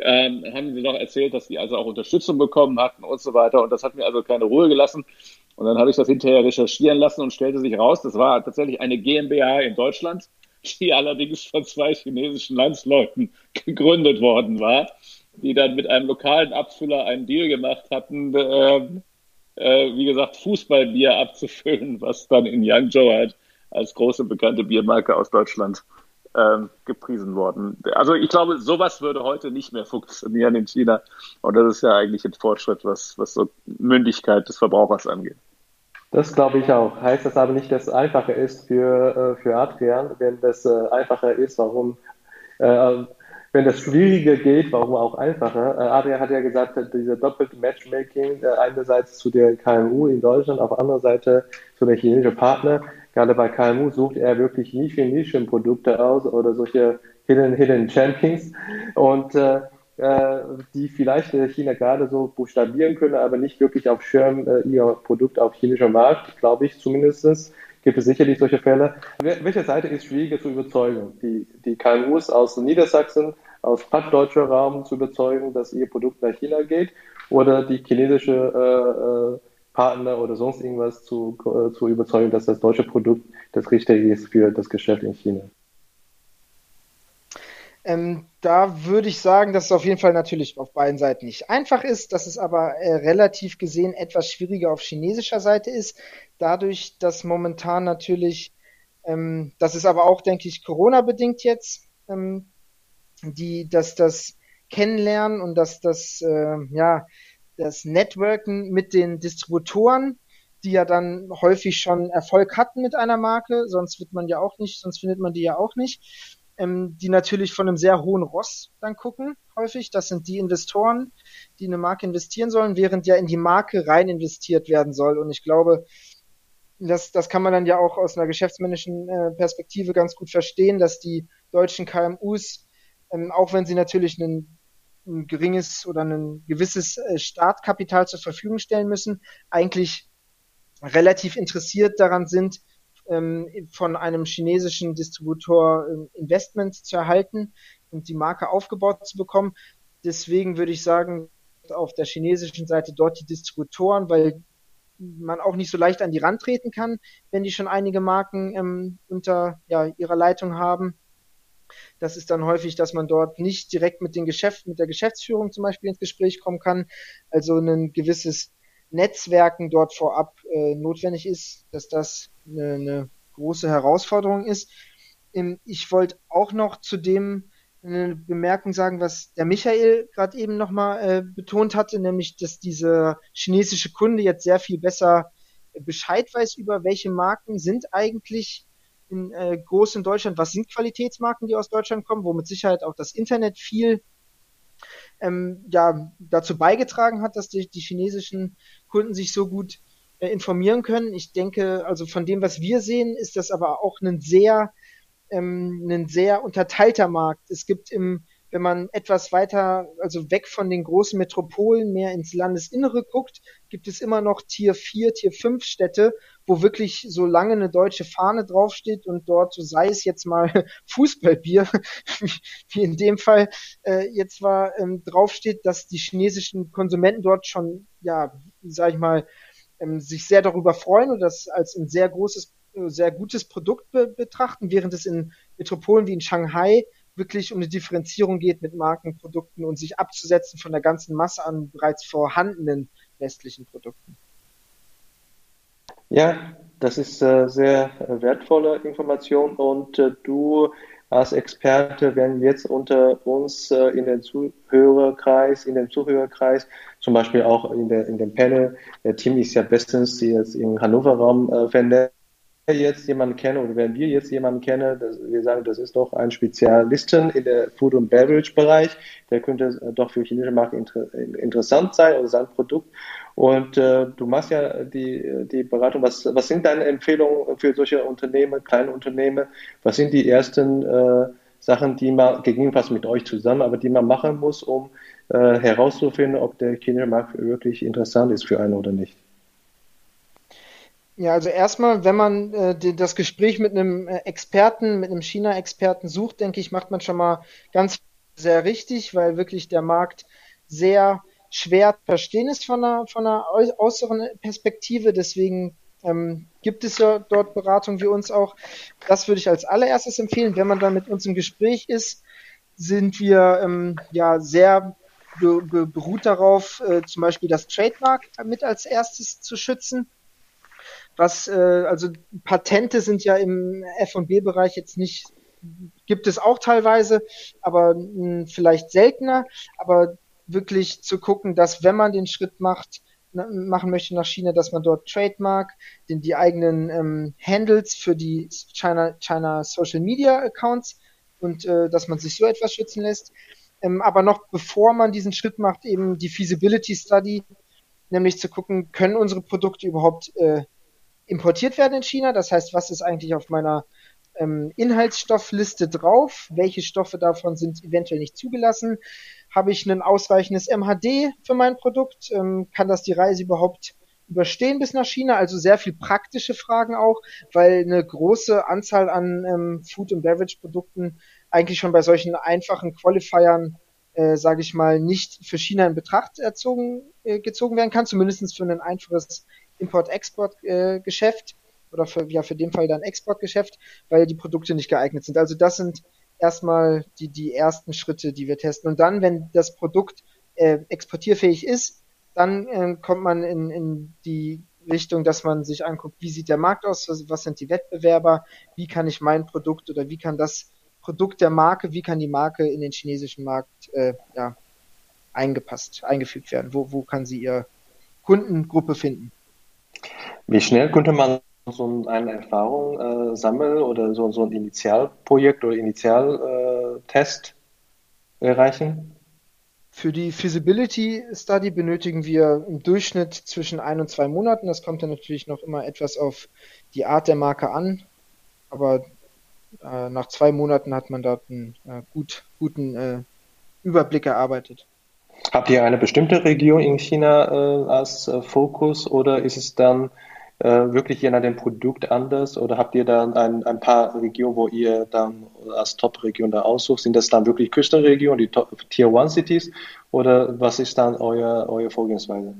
Ähm, haben sie noch erzählt, dass die also auch Unterstützung bekommen hatten und so weiter. Und das hat mir also keine Ruhe gelassen. Und dann habe ich das hinterher recherchieren lassen und stellte sich raus, das war tatsächlich eine GmbH in Deutschland, die allerdings von zwei chinesischen Landsleuten gegründet worden war, die dann mit einem lokalen Abfüller einen Deal gemacht hatten, äh, äh, wie gesagt, Fußballbier abzufüllen, was dann in Yangzhou halt als große bekannte Biermarke aus Deutschland ähm, gepriesen worden. Also ich glaube, sowas würde heute nicht mehr funktionieren in China. Und das ist ja eigentlich ein Fortschritt, was, was so Mündigkeit des Verbrauchers angeht. Das glaube ich auch. Heißt das aber nicht, dass es einfacher ist für, äh, für Adrian, wenn das äh, einfacher ist, warum äh, wenn das schwieriger geht, warum auch einfacher? Äh, Adrian hat ja gesagt, diese doppelte Matchmaking, einerseits zu der KMU in Deutschland, auf der anderen Seite zu der chinesischen Partner. Gerade bei KMU sucht er wirklich Nische, Nischenprodukte aus oder solche Hidden, Hidden Champions und äh, äh, die vielleicht China gerade so buchstabieren können, aber nicht wirklich auf Schirm äh, ihr Produkt auf chinesischer Markt, glaube ich zumindestens gibt es sicherlich solche Fälle. Welche Seite ist schwieriger zu überzeugen? Die, die KMUs aus Niedersachsen aus plattdeutscher Raum zu überzeugen, dass ihr Produkt nach China geht oder die chinesische äh, äh, Partner oder sonst irgendwas zu, äh, zu überzeugen, dass das deutsche Produkt das Richtige ist für das Geschäft in China? Ähm, da würde ich sagen, dass es auf jeden Fall natürlich auf beiden Seiten nicht einfach ist, dass es aber äh, relativ gesehen etwas schwieriger auf chinesischer Seite ist, dadurch, dass momentan natürlich, ähm, das ist aber auch, denke ich, Corona-bedingt jetzt, ähm, die, dass das Kennenlernen und dass das, äh, ja, das Networken mit den Distributoren, die ja dann häufig schon Erfolg hatten mit einer Marke, sonst wird man ja auch nicht, sonst findet man die ja auch nicht, ähm, die natürlich von einem sehr hohen Ross dann gucken, häufig. Das sind die Investoren, die in eine Marke investieren sollen, während ja in die Marke rein investiert werden soll. Und ich glaube, das, das kann man dann ja auch aus einer geschäftsmännischen äh, Perspektive ganz gut verstehen, dass die deutschen KMUs, ähm, auch wenn sie natürlich einen ein geringes oder ein gewisses äh, Startkapital zur Verfügung stellen müssen, eigentlich relativ interessiert daran sind, ähm, von einem chinesischen Distributor ähm, Investment zu erhalten und die Marke aufgebaut zu bekommen. Deswegen würde ich sagen, auf der chinesischen Seite dort die Distributoren, weil man auch nicht so leicht an die Rand treten kann, wenn die schon einige Marken ähm, unter ja, ihrer Leitung haben. Das ist dann häufig, dass man dort nicht direkt mit den Geschäft, mit der Geschäftsführung zum Beispiel ins Gespräch kommen kann. Also ein gewisses Netzwerken dort vorab äh, notwendig ist, dass das eine, eine große Herausforderung ist. Ähm, ich wollte auch noch zu dem eine Bemerkung sagen, was der Michael gerade eben nochmal äh, betont hatte, nämlich, dass dieser chinesische Kunde jetzt sehr viel besser Bescheid weiß über welche Marken sind eigentlich in, äh, groß in Deutschland, was sind Qualitätsmarken, die aus Deutschland kommen, wo mit Sicherheit auch das Internet viel ähm, ja, dazu beigetragen hat, dass die, die chinesischen Kunden sich so gut äh, informieren können. Ich denke, also von dem, was wir sehen, ist das aber auch ein sehr, ähm, ein sehr unterteilter Markt. Es gibt im wenn man etwas weiter, also weg von den großen Metropolen, mehr ins Landesinnere guckt, gibt es immer noch Tier 4, Tier 5 Städte, wo wirklich so lange eine deutsche Fahne draufsteht und dort, so sei es jetzt mal Fußballbier, wie in dem Fall äh, jetzt war, ähm, draufsteht, dass die chinesischen Konsumenten dort schon, ja, sag ich mal, ähm, sich sehr darüber freuen und das als ein sehr großes, sehr gutes Produkt be betrachten, während es in Metropolen wie in Shanghai wirklich um eine Differenzierung geht mit Markenprodukten und sich abzusetzen von der ganzen Masse an bereits vorhandenen westlichen Produkten. Ja, das ist äh, sehr äh, wertvolle Information und äh, du als Experte, wenn jetzt unter uns äh, in den Zuhörerkreis, in dem Zuhörerkreis, zum Beispiel auch in, der, in dem Panel, der Team ist ja bestens jetzt im Hannover Raum äh, vernetzt, jetzt jemanden kennen oder wenn wir jetzt jemanden kennen, wir sagen, das ist doch ein Spezialisten in der Food- und Beverage-Bereich, der könnte äh, doch für chinesische Marken inter, interessant sein oder sein Produkt. Und äh, du machst ja die, die Beratung. Was, was sind deine Empfehlungen für solche Unternehmen, kleine Unternehmen? Was sind die ersten äh, Sachen, die man gegebenenfalls mit euch zusammen, aber die man machen muss, um äh, herauszufinden, ob der chinesische Markt wirklich interessant ist für einen oder nicht? Ja, also erstmal, wenn man äh, das Gespräch mit einem äh, Experten, mit einem China-Experten sucht, denke ich, macht man schon mal ganz sehr richtig, weil wirklich der Markt sehr schwer zu verstehen ist von einer, von einer äußeren Perspektive. Deswegen ähm, gibt es ja dort Beratung wie uns auch. Das würde ich als allererstes empfehlen. Wenn man dann mit uns im Gespräch ist, sind wir ähm, ja sehr be be beruht darauf, äh, zum Beispiel das Trademark mit als erstes zu schützen was, äh, also Patente sind ja im F&B-Bereich jetzt nicht, gibt es auch teilweise, aber mh, hm, vielleicht seltener, aber wirklich zu gucken, dass wenn man den Schritt macht, machen möchte nach China, dass man dort Trademark, den, die eigenen ähm, Handles für die China, China Social Media Accounts und äh, dass man sich so etwas schützen lässt. Ähm, aber noch bevor man diesen Schritt macht, eben die Feasibility Study, nämlich zu gucken, können unsere Produkte überhaupt äh, importiert werden in China. Das heißt, was ist eigentlich auf meiner ähm, Inhaltsstoffliste drauf? Welche Stoffe davon sind eventuell nicht zugelassen? Habe ich ein ausreichendes MHD für mein Produkt? Ähm, kann das die Reise überhaupt überstehen bis nach China? Also sehr viel praktische Fragen auch, weil eine große Anzahl an ähm, Food- und Beverage-Produkten eigentlich schon bei solchen einfachen Qualifiern, äh, sage ich mal, nicht für China in Betracht erzogen, äh, gezogen werden kann, zumindest für ein einfaches Import-Export-Geschäft äh, oder für, ja, für den Fall dann Exportgeschäft, weil die Produkte nicht geeignet sind. Also das sind erstmal die, die ersten Schritte, die wir testen. Und dann, wenn das Produkt äh, exportierfähig ist, dann äh, kommt man in, in die Richtung, dass man sich anguckt, wie sieht der Markt aus, was, was sind die Wettbewerber, wie kann ich mein Produkt oder wie kann das Produkt der Marke, wie kann die Marke in den chinesischen Markt äh, ja, eingepasst, eingefügt werden, wo, wo kann sie ihre Kundengruppe finden. Wie schnell könnte man so eine Erfahrung äh, sammeln oder so, so ein Initialprojekt oder Initialtest äh, erreichen? Für die Feasibility Study benötigen wir im Durchschnitt zwischen ein und zwei Monaten. Das kommt dann natürlich noch immer etwas auf die Art der Marke an. Aber äh, nach zwei Monaten hat man dort einen äh, gut, guten äh, Überblick erarbeitet. Habt ihr eine bestimmte Region in China äh, als äh, Fokus oder ist es dann äh, wirklich je nach dem Produkt anders oder habt ihr dann ein, ein paar Regionen, wo ihr dann als Top-Region da aussucht? Sind das dann wirklich Küstenregionen, die Top Tier One Cities oder was ist dann euer, eure Vorgehensweise?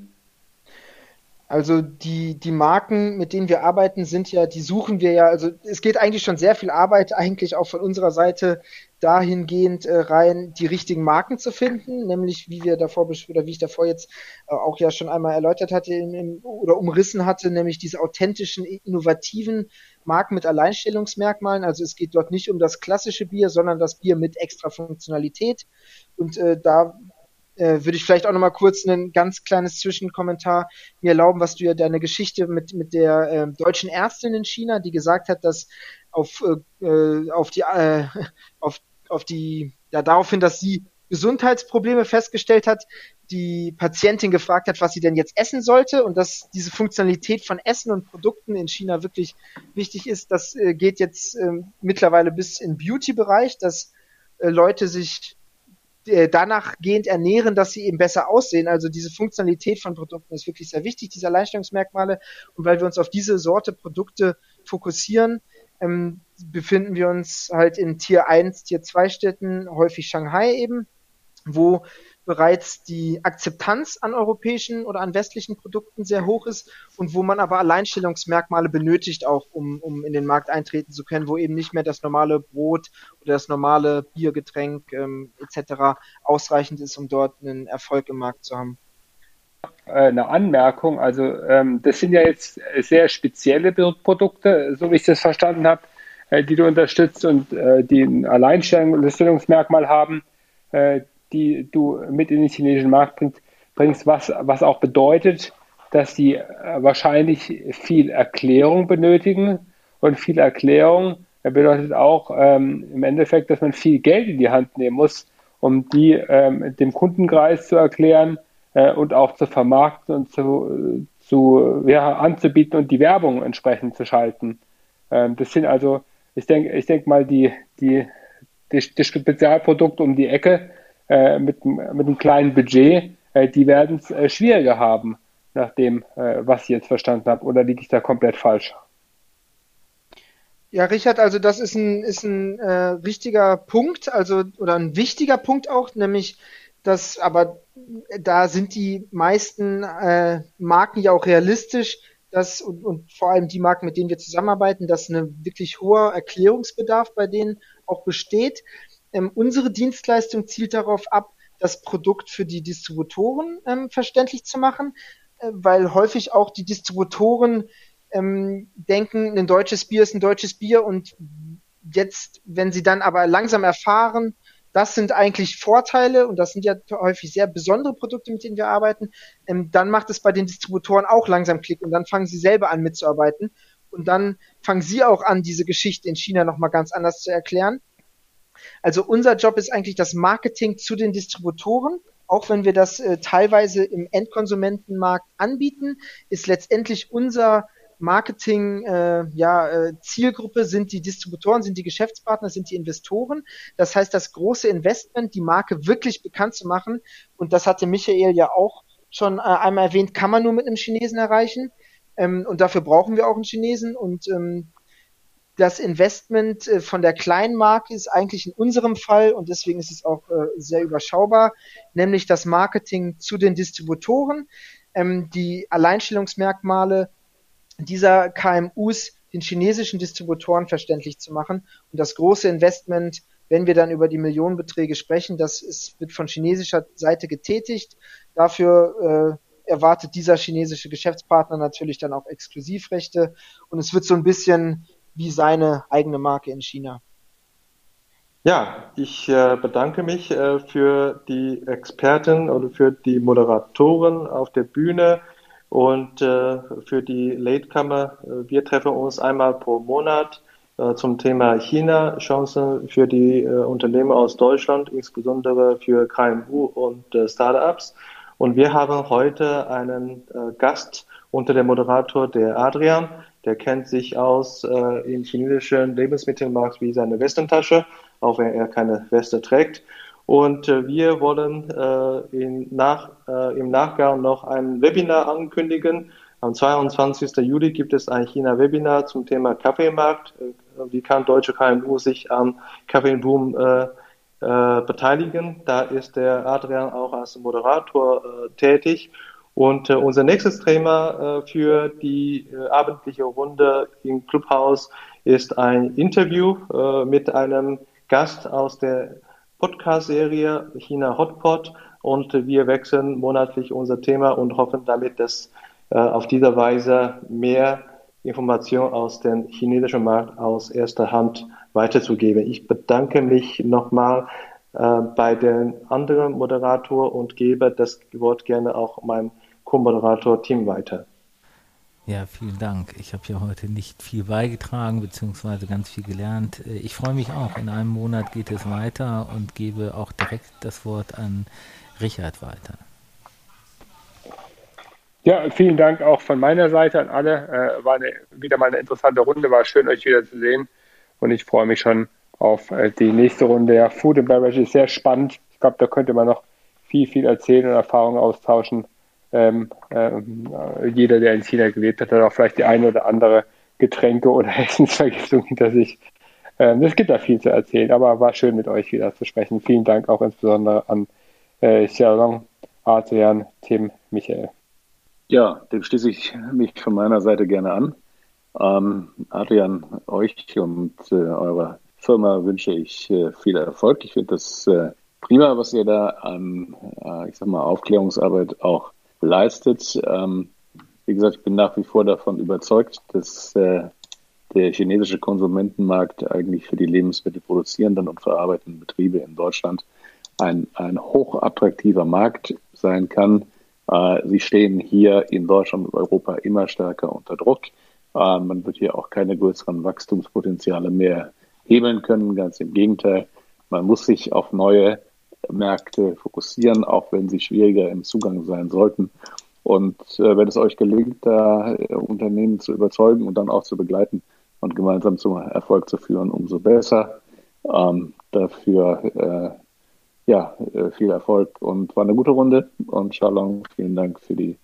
Also die, die Marken, mit denen wir arbeiten, sind ja, die suchen wir ja, also es geht eigentlich schon sehr viel Arbeit eigentlich auch von unserer Seite dahingehend äh, rein, die richtigen Marken zu finden, nämlich wie wir davor oder wie ich davor jetzt äh, auch ja schon einmal erläutert hatte im, im, oder umrissen hatte, nämlich diese authentischen, innovativen Marken mit Alleinstellungsmerkmalen. Also es geht dort nicht um das klassische Bier, sondern das Bier mit extra Funktionalität. Und äh, da äh, würde ich vielleicht auch nochmal kurz ein ganz kleines Zwischenkommentar mir erlauben, was du ja deine Geschichte mit, mit der äh, deutschen Ärztin in China, die gesagt hat, dass auf, äh, auf die, äh, auf, auf die, ja, daraufhin, dass sie Gesundheitsprobleme festgestellt hat, die Patientin gefragt hat, was sie denn jetzt essen sollte und dass diese Funktionalität von Essen und Produkten in China wirklich wichtig ist. Das äh, geht jetzt äh, mittlerweile bis in Beauty-Bereich, dass äh, Leute sich äh, danach gehend ernähren, dass sie eben besser aussehen. Also diese Funktionalität von Produkten ist wirklich sehr wichtig, diese Alleinstellungsmerkmale. Und weil wir uns auf diese Sorte Produkte fokussieren, ähm, befinden wir uns halt in Tier 1, Tier 2 Städten, häufig Shanghai eben, wo bereits die Akzeptanz an europäischen oder an westlichen Produkten sehr hoch ist und wo man aber Alleinstellungsmerkmale benötigt, auch um, um in den Markt eintreten zu können, wo eben nicht mehr das normale Brot oder das normale Biergetränk ähm, etc. ausreichend ist, um dort einen Erfolg im Markt zu haben. Äh, eine Anmerkung, also ähm, das sind ja jetzt sehr spezielle Produkte, so wie ich das verstanden habe, äh, die du unterstützt und äh, die ein Alleinstellungsmerkmal haben. Äh, die du mit in den chinesischen Markt bringst, bringst was, was auch bedeutet, dass sie äh, wahrscheinlich viel Erklärung benötigen. Und viel Erklärung bedeutet auch ähm, im Endeffekt, dass man viel Geld in die Hand nehmen muss, um die ähm, dem Kundenkreis zu erklären äh, und auch zu vermarkten und zu, zu ja, anzubieten und die Werbung entsprechend zu schalten. Ähm, das sind also, ich denke ich denk mal, die, die, die, die Spezialprodukte um die Ecke, äh, mit, mit einem kleinen Budget, äh, die werden es äh, schwieriger haben, nach dem, äh, was ich jetzt verstanden habe. Oder liege ich da komplett falsch? Ja, Richard, also das ist ein, ist ein äh, richtiger Punkt, also oder ein wichtiger Punkt auch, nämlich dass, aber da sind die meisten äh, Marken ja auch realistisch, dass und, und vor allem die Marken, mit denen wir zusammenarbeiten, dass eine wirklich hoher Erklärungsbedarf bei denen auch besteht. Ähm, unsere Dienstleistung zielt darauf ab, das Produkt für die Distributoren ähm, verständlich zu machen, äh, weil häufig auch die Distributoren ähm, denken, ein deutsches Bier ist ein deutsches Bier und jetzt, wenn sie dann aber langsam erfahren, das sind eigentlich Vorteile und das sind ja häufig sehr besondere Produkte, mit denen wir arbeiten, ähm, dann macht es bei den Distributoren auch langsam Klick und dann fangen sie selber an mitzuarbeiten und dann fangen sie auch an, diese Geschichte in China nochmal ganz anders zu erklären. Also unser Job ist eigentlich das Marketing zu den Distributoren. Auch wenn wir das äh, teilweise im Endkonsumentenmarkt anbieten, ist letztendlich unser Marketing äh, ja, äh, Zielgruppe sind die Distributoren, sind die Geschäftspartner, sind die Investoren. Das heißt, das große Investment, die Marke wirklich bekannt zu machen, und das hatte Michael ja auch schon äh, einmal erwähnt, kann man nur mit einem Chinesen erreichen. Ähm, und dafür brauchen wir auch einen Chinesen. Und ähm, das Investment äh, von der kleinen Marke ist eigentlich in unserem Fall und deswegen ist es auch äh, sehr überschaubar, nämlich das Marketing zu den Distributoren, ähm, die Alleinstellungsmerkmale dieser KMUs den chinesischen Distributoren verständlich zu machen und das große Investment, wenn wir dann über die Millionenbeträge sprechen, das ist, wird von chinesischer Seite getätigt. Dafür äh, erwartet dieser chinesische Geschäftspartner natürlich dann auch Exklusivrechte und es wird so ein bisschen wie seine eigene Marke in China. Ja, ich äh, bedanke mich äh, für die Experten oder für die Moderatoren auf der Bühne und äh, für die Latecomer. Äh, wir treffen uns einmal pro Monat äh, zum Thema China, Chancen für die äh, Unternehmen aus Deutschland, insbesondere für KMU und Startups. Und wir haben heute einen Gast unter dem Moderator, der Adrian. Der kennt sich aus äh, im chinesischen Lebensmittelmarkt wie seine Westentasche, auch wenn er keine Weste trägt. Und äh, wir wollen äh, in nach, äh, im Nachgang noch ein Webinar ankündigen. Am 22. Juli gibt es ein China-Webinar zum Thema Kaffeemarkt. Äh, wie kann deutsche KMU sich am Kaffeeboom äh, äh, beteiligen? Da ist der Adrian auch als Moderator äh, tätig. Und äh, unser nächstes Thema äh, für die äh, abendliche Runde im Clubhaus ist ein Interview äh, mit einem Gast aus der Podcast-Serie China Hotpot. Und wir wechseln monatlich unser Thema und hoffen damit, dass äh, auf dieser Weise mehr Informationen aus dem chinesischen Markt aus erster Hand weiterzugeben. Ich bedanke mich nochmal äh, bei den anderen Moderator und gebe das Wort gerne auch meinem Co-Moderator Tim weiter. Ja, vielen Dank. Ich habe ja heute nicht viel beigetragen, beziehungsweise ganz viel gelernt. Äh, ich freue mich auch. In einem Monat geht es weiter und gebe auch direkt das Wort an Richard weiter. Ja, vielen Dank auch von meiner Seite an alle. Äh, war eine, wieder mal eine interessante Runde. War schön, euch wieder zu sehen. Und ich freue mich schon auf äh, die nächste Runde. Ja, Food and Beverage ist sehr spannend. Ich glaube, da könnte man noch viel, viel erzählen und Erfahrungen austauschen. Ähm, äh, jeder, der in China gelebt hat, hat auch vielleicht die eine oder andere Getränke- oder Essensvergiftung hinter sich. Ähm, es gibt da viel zu erzählen, aber war schön mit euch wieder zu sprechen. Vielen Dank auch insbesondere an äh, Xiaolong, Adrian, Tim, Michael. Ja, dem schließe ich mich von meiner Seite gerne an. Ähm, Adrian, euch und äh, eurer Firma wünsche ich äh, viel Erfolg. Ich finde das äh, prima, was ihr da an, äh, ich sag mal, Aufklärungsarbeit auch leistet. Ähm, wie gesagt, ich bin nach wie vor davon überzeugt, dass äh, der chinesische Konsumentenmarkt eigentlich für die lebensmittelproduzierenden und verarbeitenden Betriebe in Deutschland ein, ein hochattraktiver Markt sein kann. Äh, sie stehen hier in Deutschland und Europa immer stärker unter Druck. Äh, man wird hier auch keine größeren Wachstumspotenziale mehr hebeln können. Ganz im Gegenteil. Man muss sich auf neue Märkte fokussieren, auch wenn sie schwieriger im Zugang sein sollten. Und äh, wenn es euch gelingt, da äh, Unternehmen zu überzeugen und dann auch zu begleiten und gemeinsam zum Erfolg zu führen, umso besser. Ähm, dafür äh, ja, äh, viel Erfolg und war eine gute Runde. Und Shalom, vielen Dank für die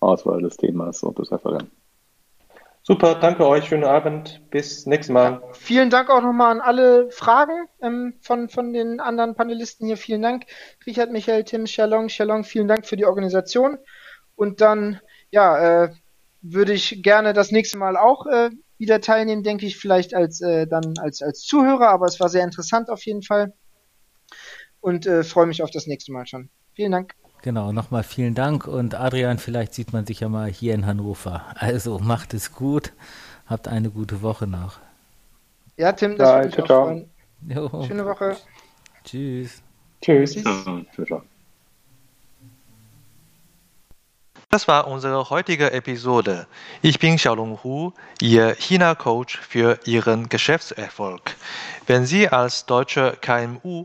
Auswahl des Themas und des Referenten. Super, danke euch, schönen Abend, bis nächstes Mal. Ja, vielen Dank auch nochmal an alle Fragen ähm, von, von den anderen Panelisten hier. Vielen Dank, Richard, Michael, Tim, Shalom, Shalom, vielen Dank für die Organisation. Und dann, ja, äh, würde ich gerne das nächste Mal auch äh, wieder teilnehmen, denke ich, vielleicht als äh, dann als, als Zuhörer, aber es war sehr interessant auf jeden Fall. Und äh, freue mich auf das nächste Mal schon. Vielen Dank. Genau, nochmal vielen Dank und Adrian, vielleicht sieht man sich ja mal hier in Hannover. Also macht es gut, habt eine gute Woche noch. Ja, Tim, das ja, würde ich auch freuen. Jo. Schöne Woche. Tschüss. Tschüss. Tschüss. Das war unsere heutige Episode. Ich bin Xiaolong Hu, Ihr China-Coach für Ihren Geschäftserfolg. Wenn Sie als deutsche KMU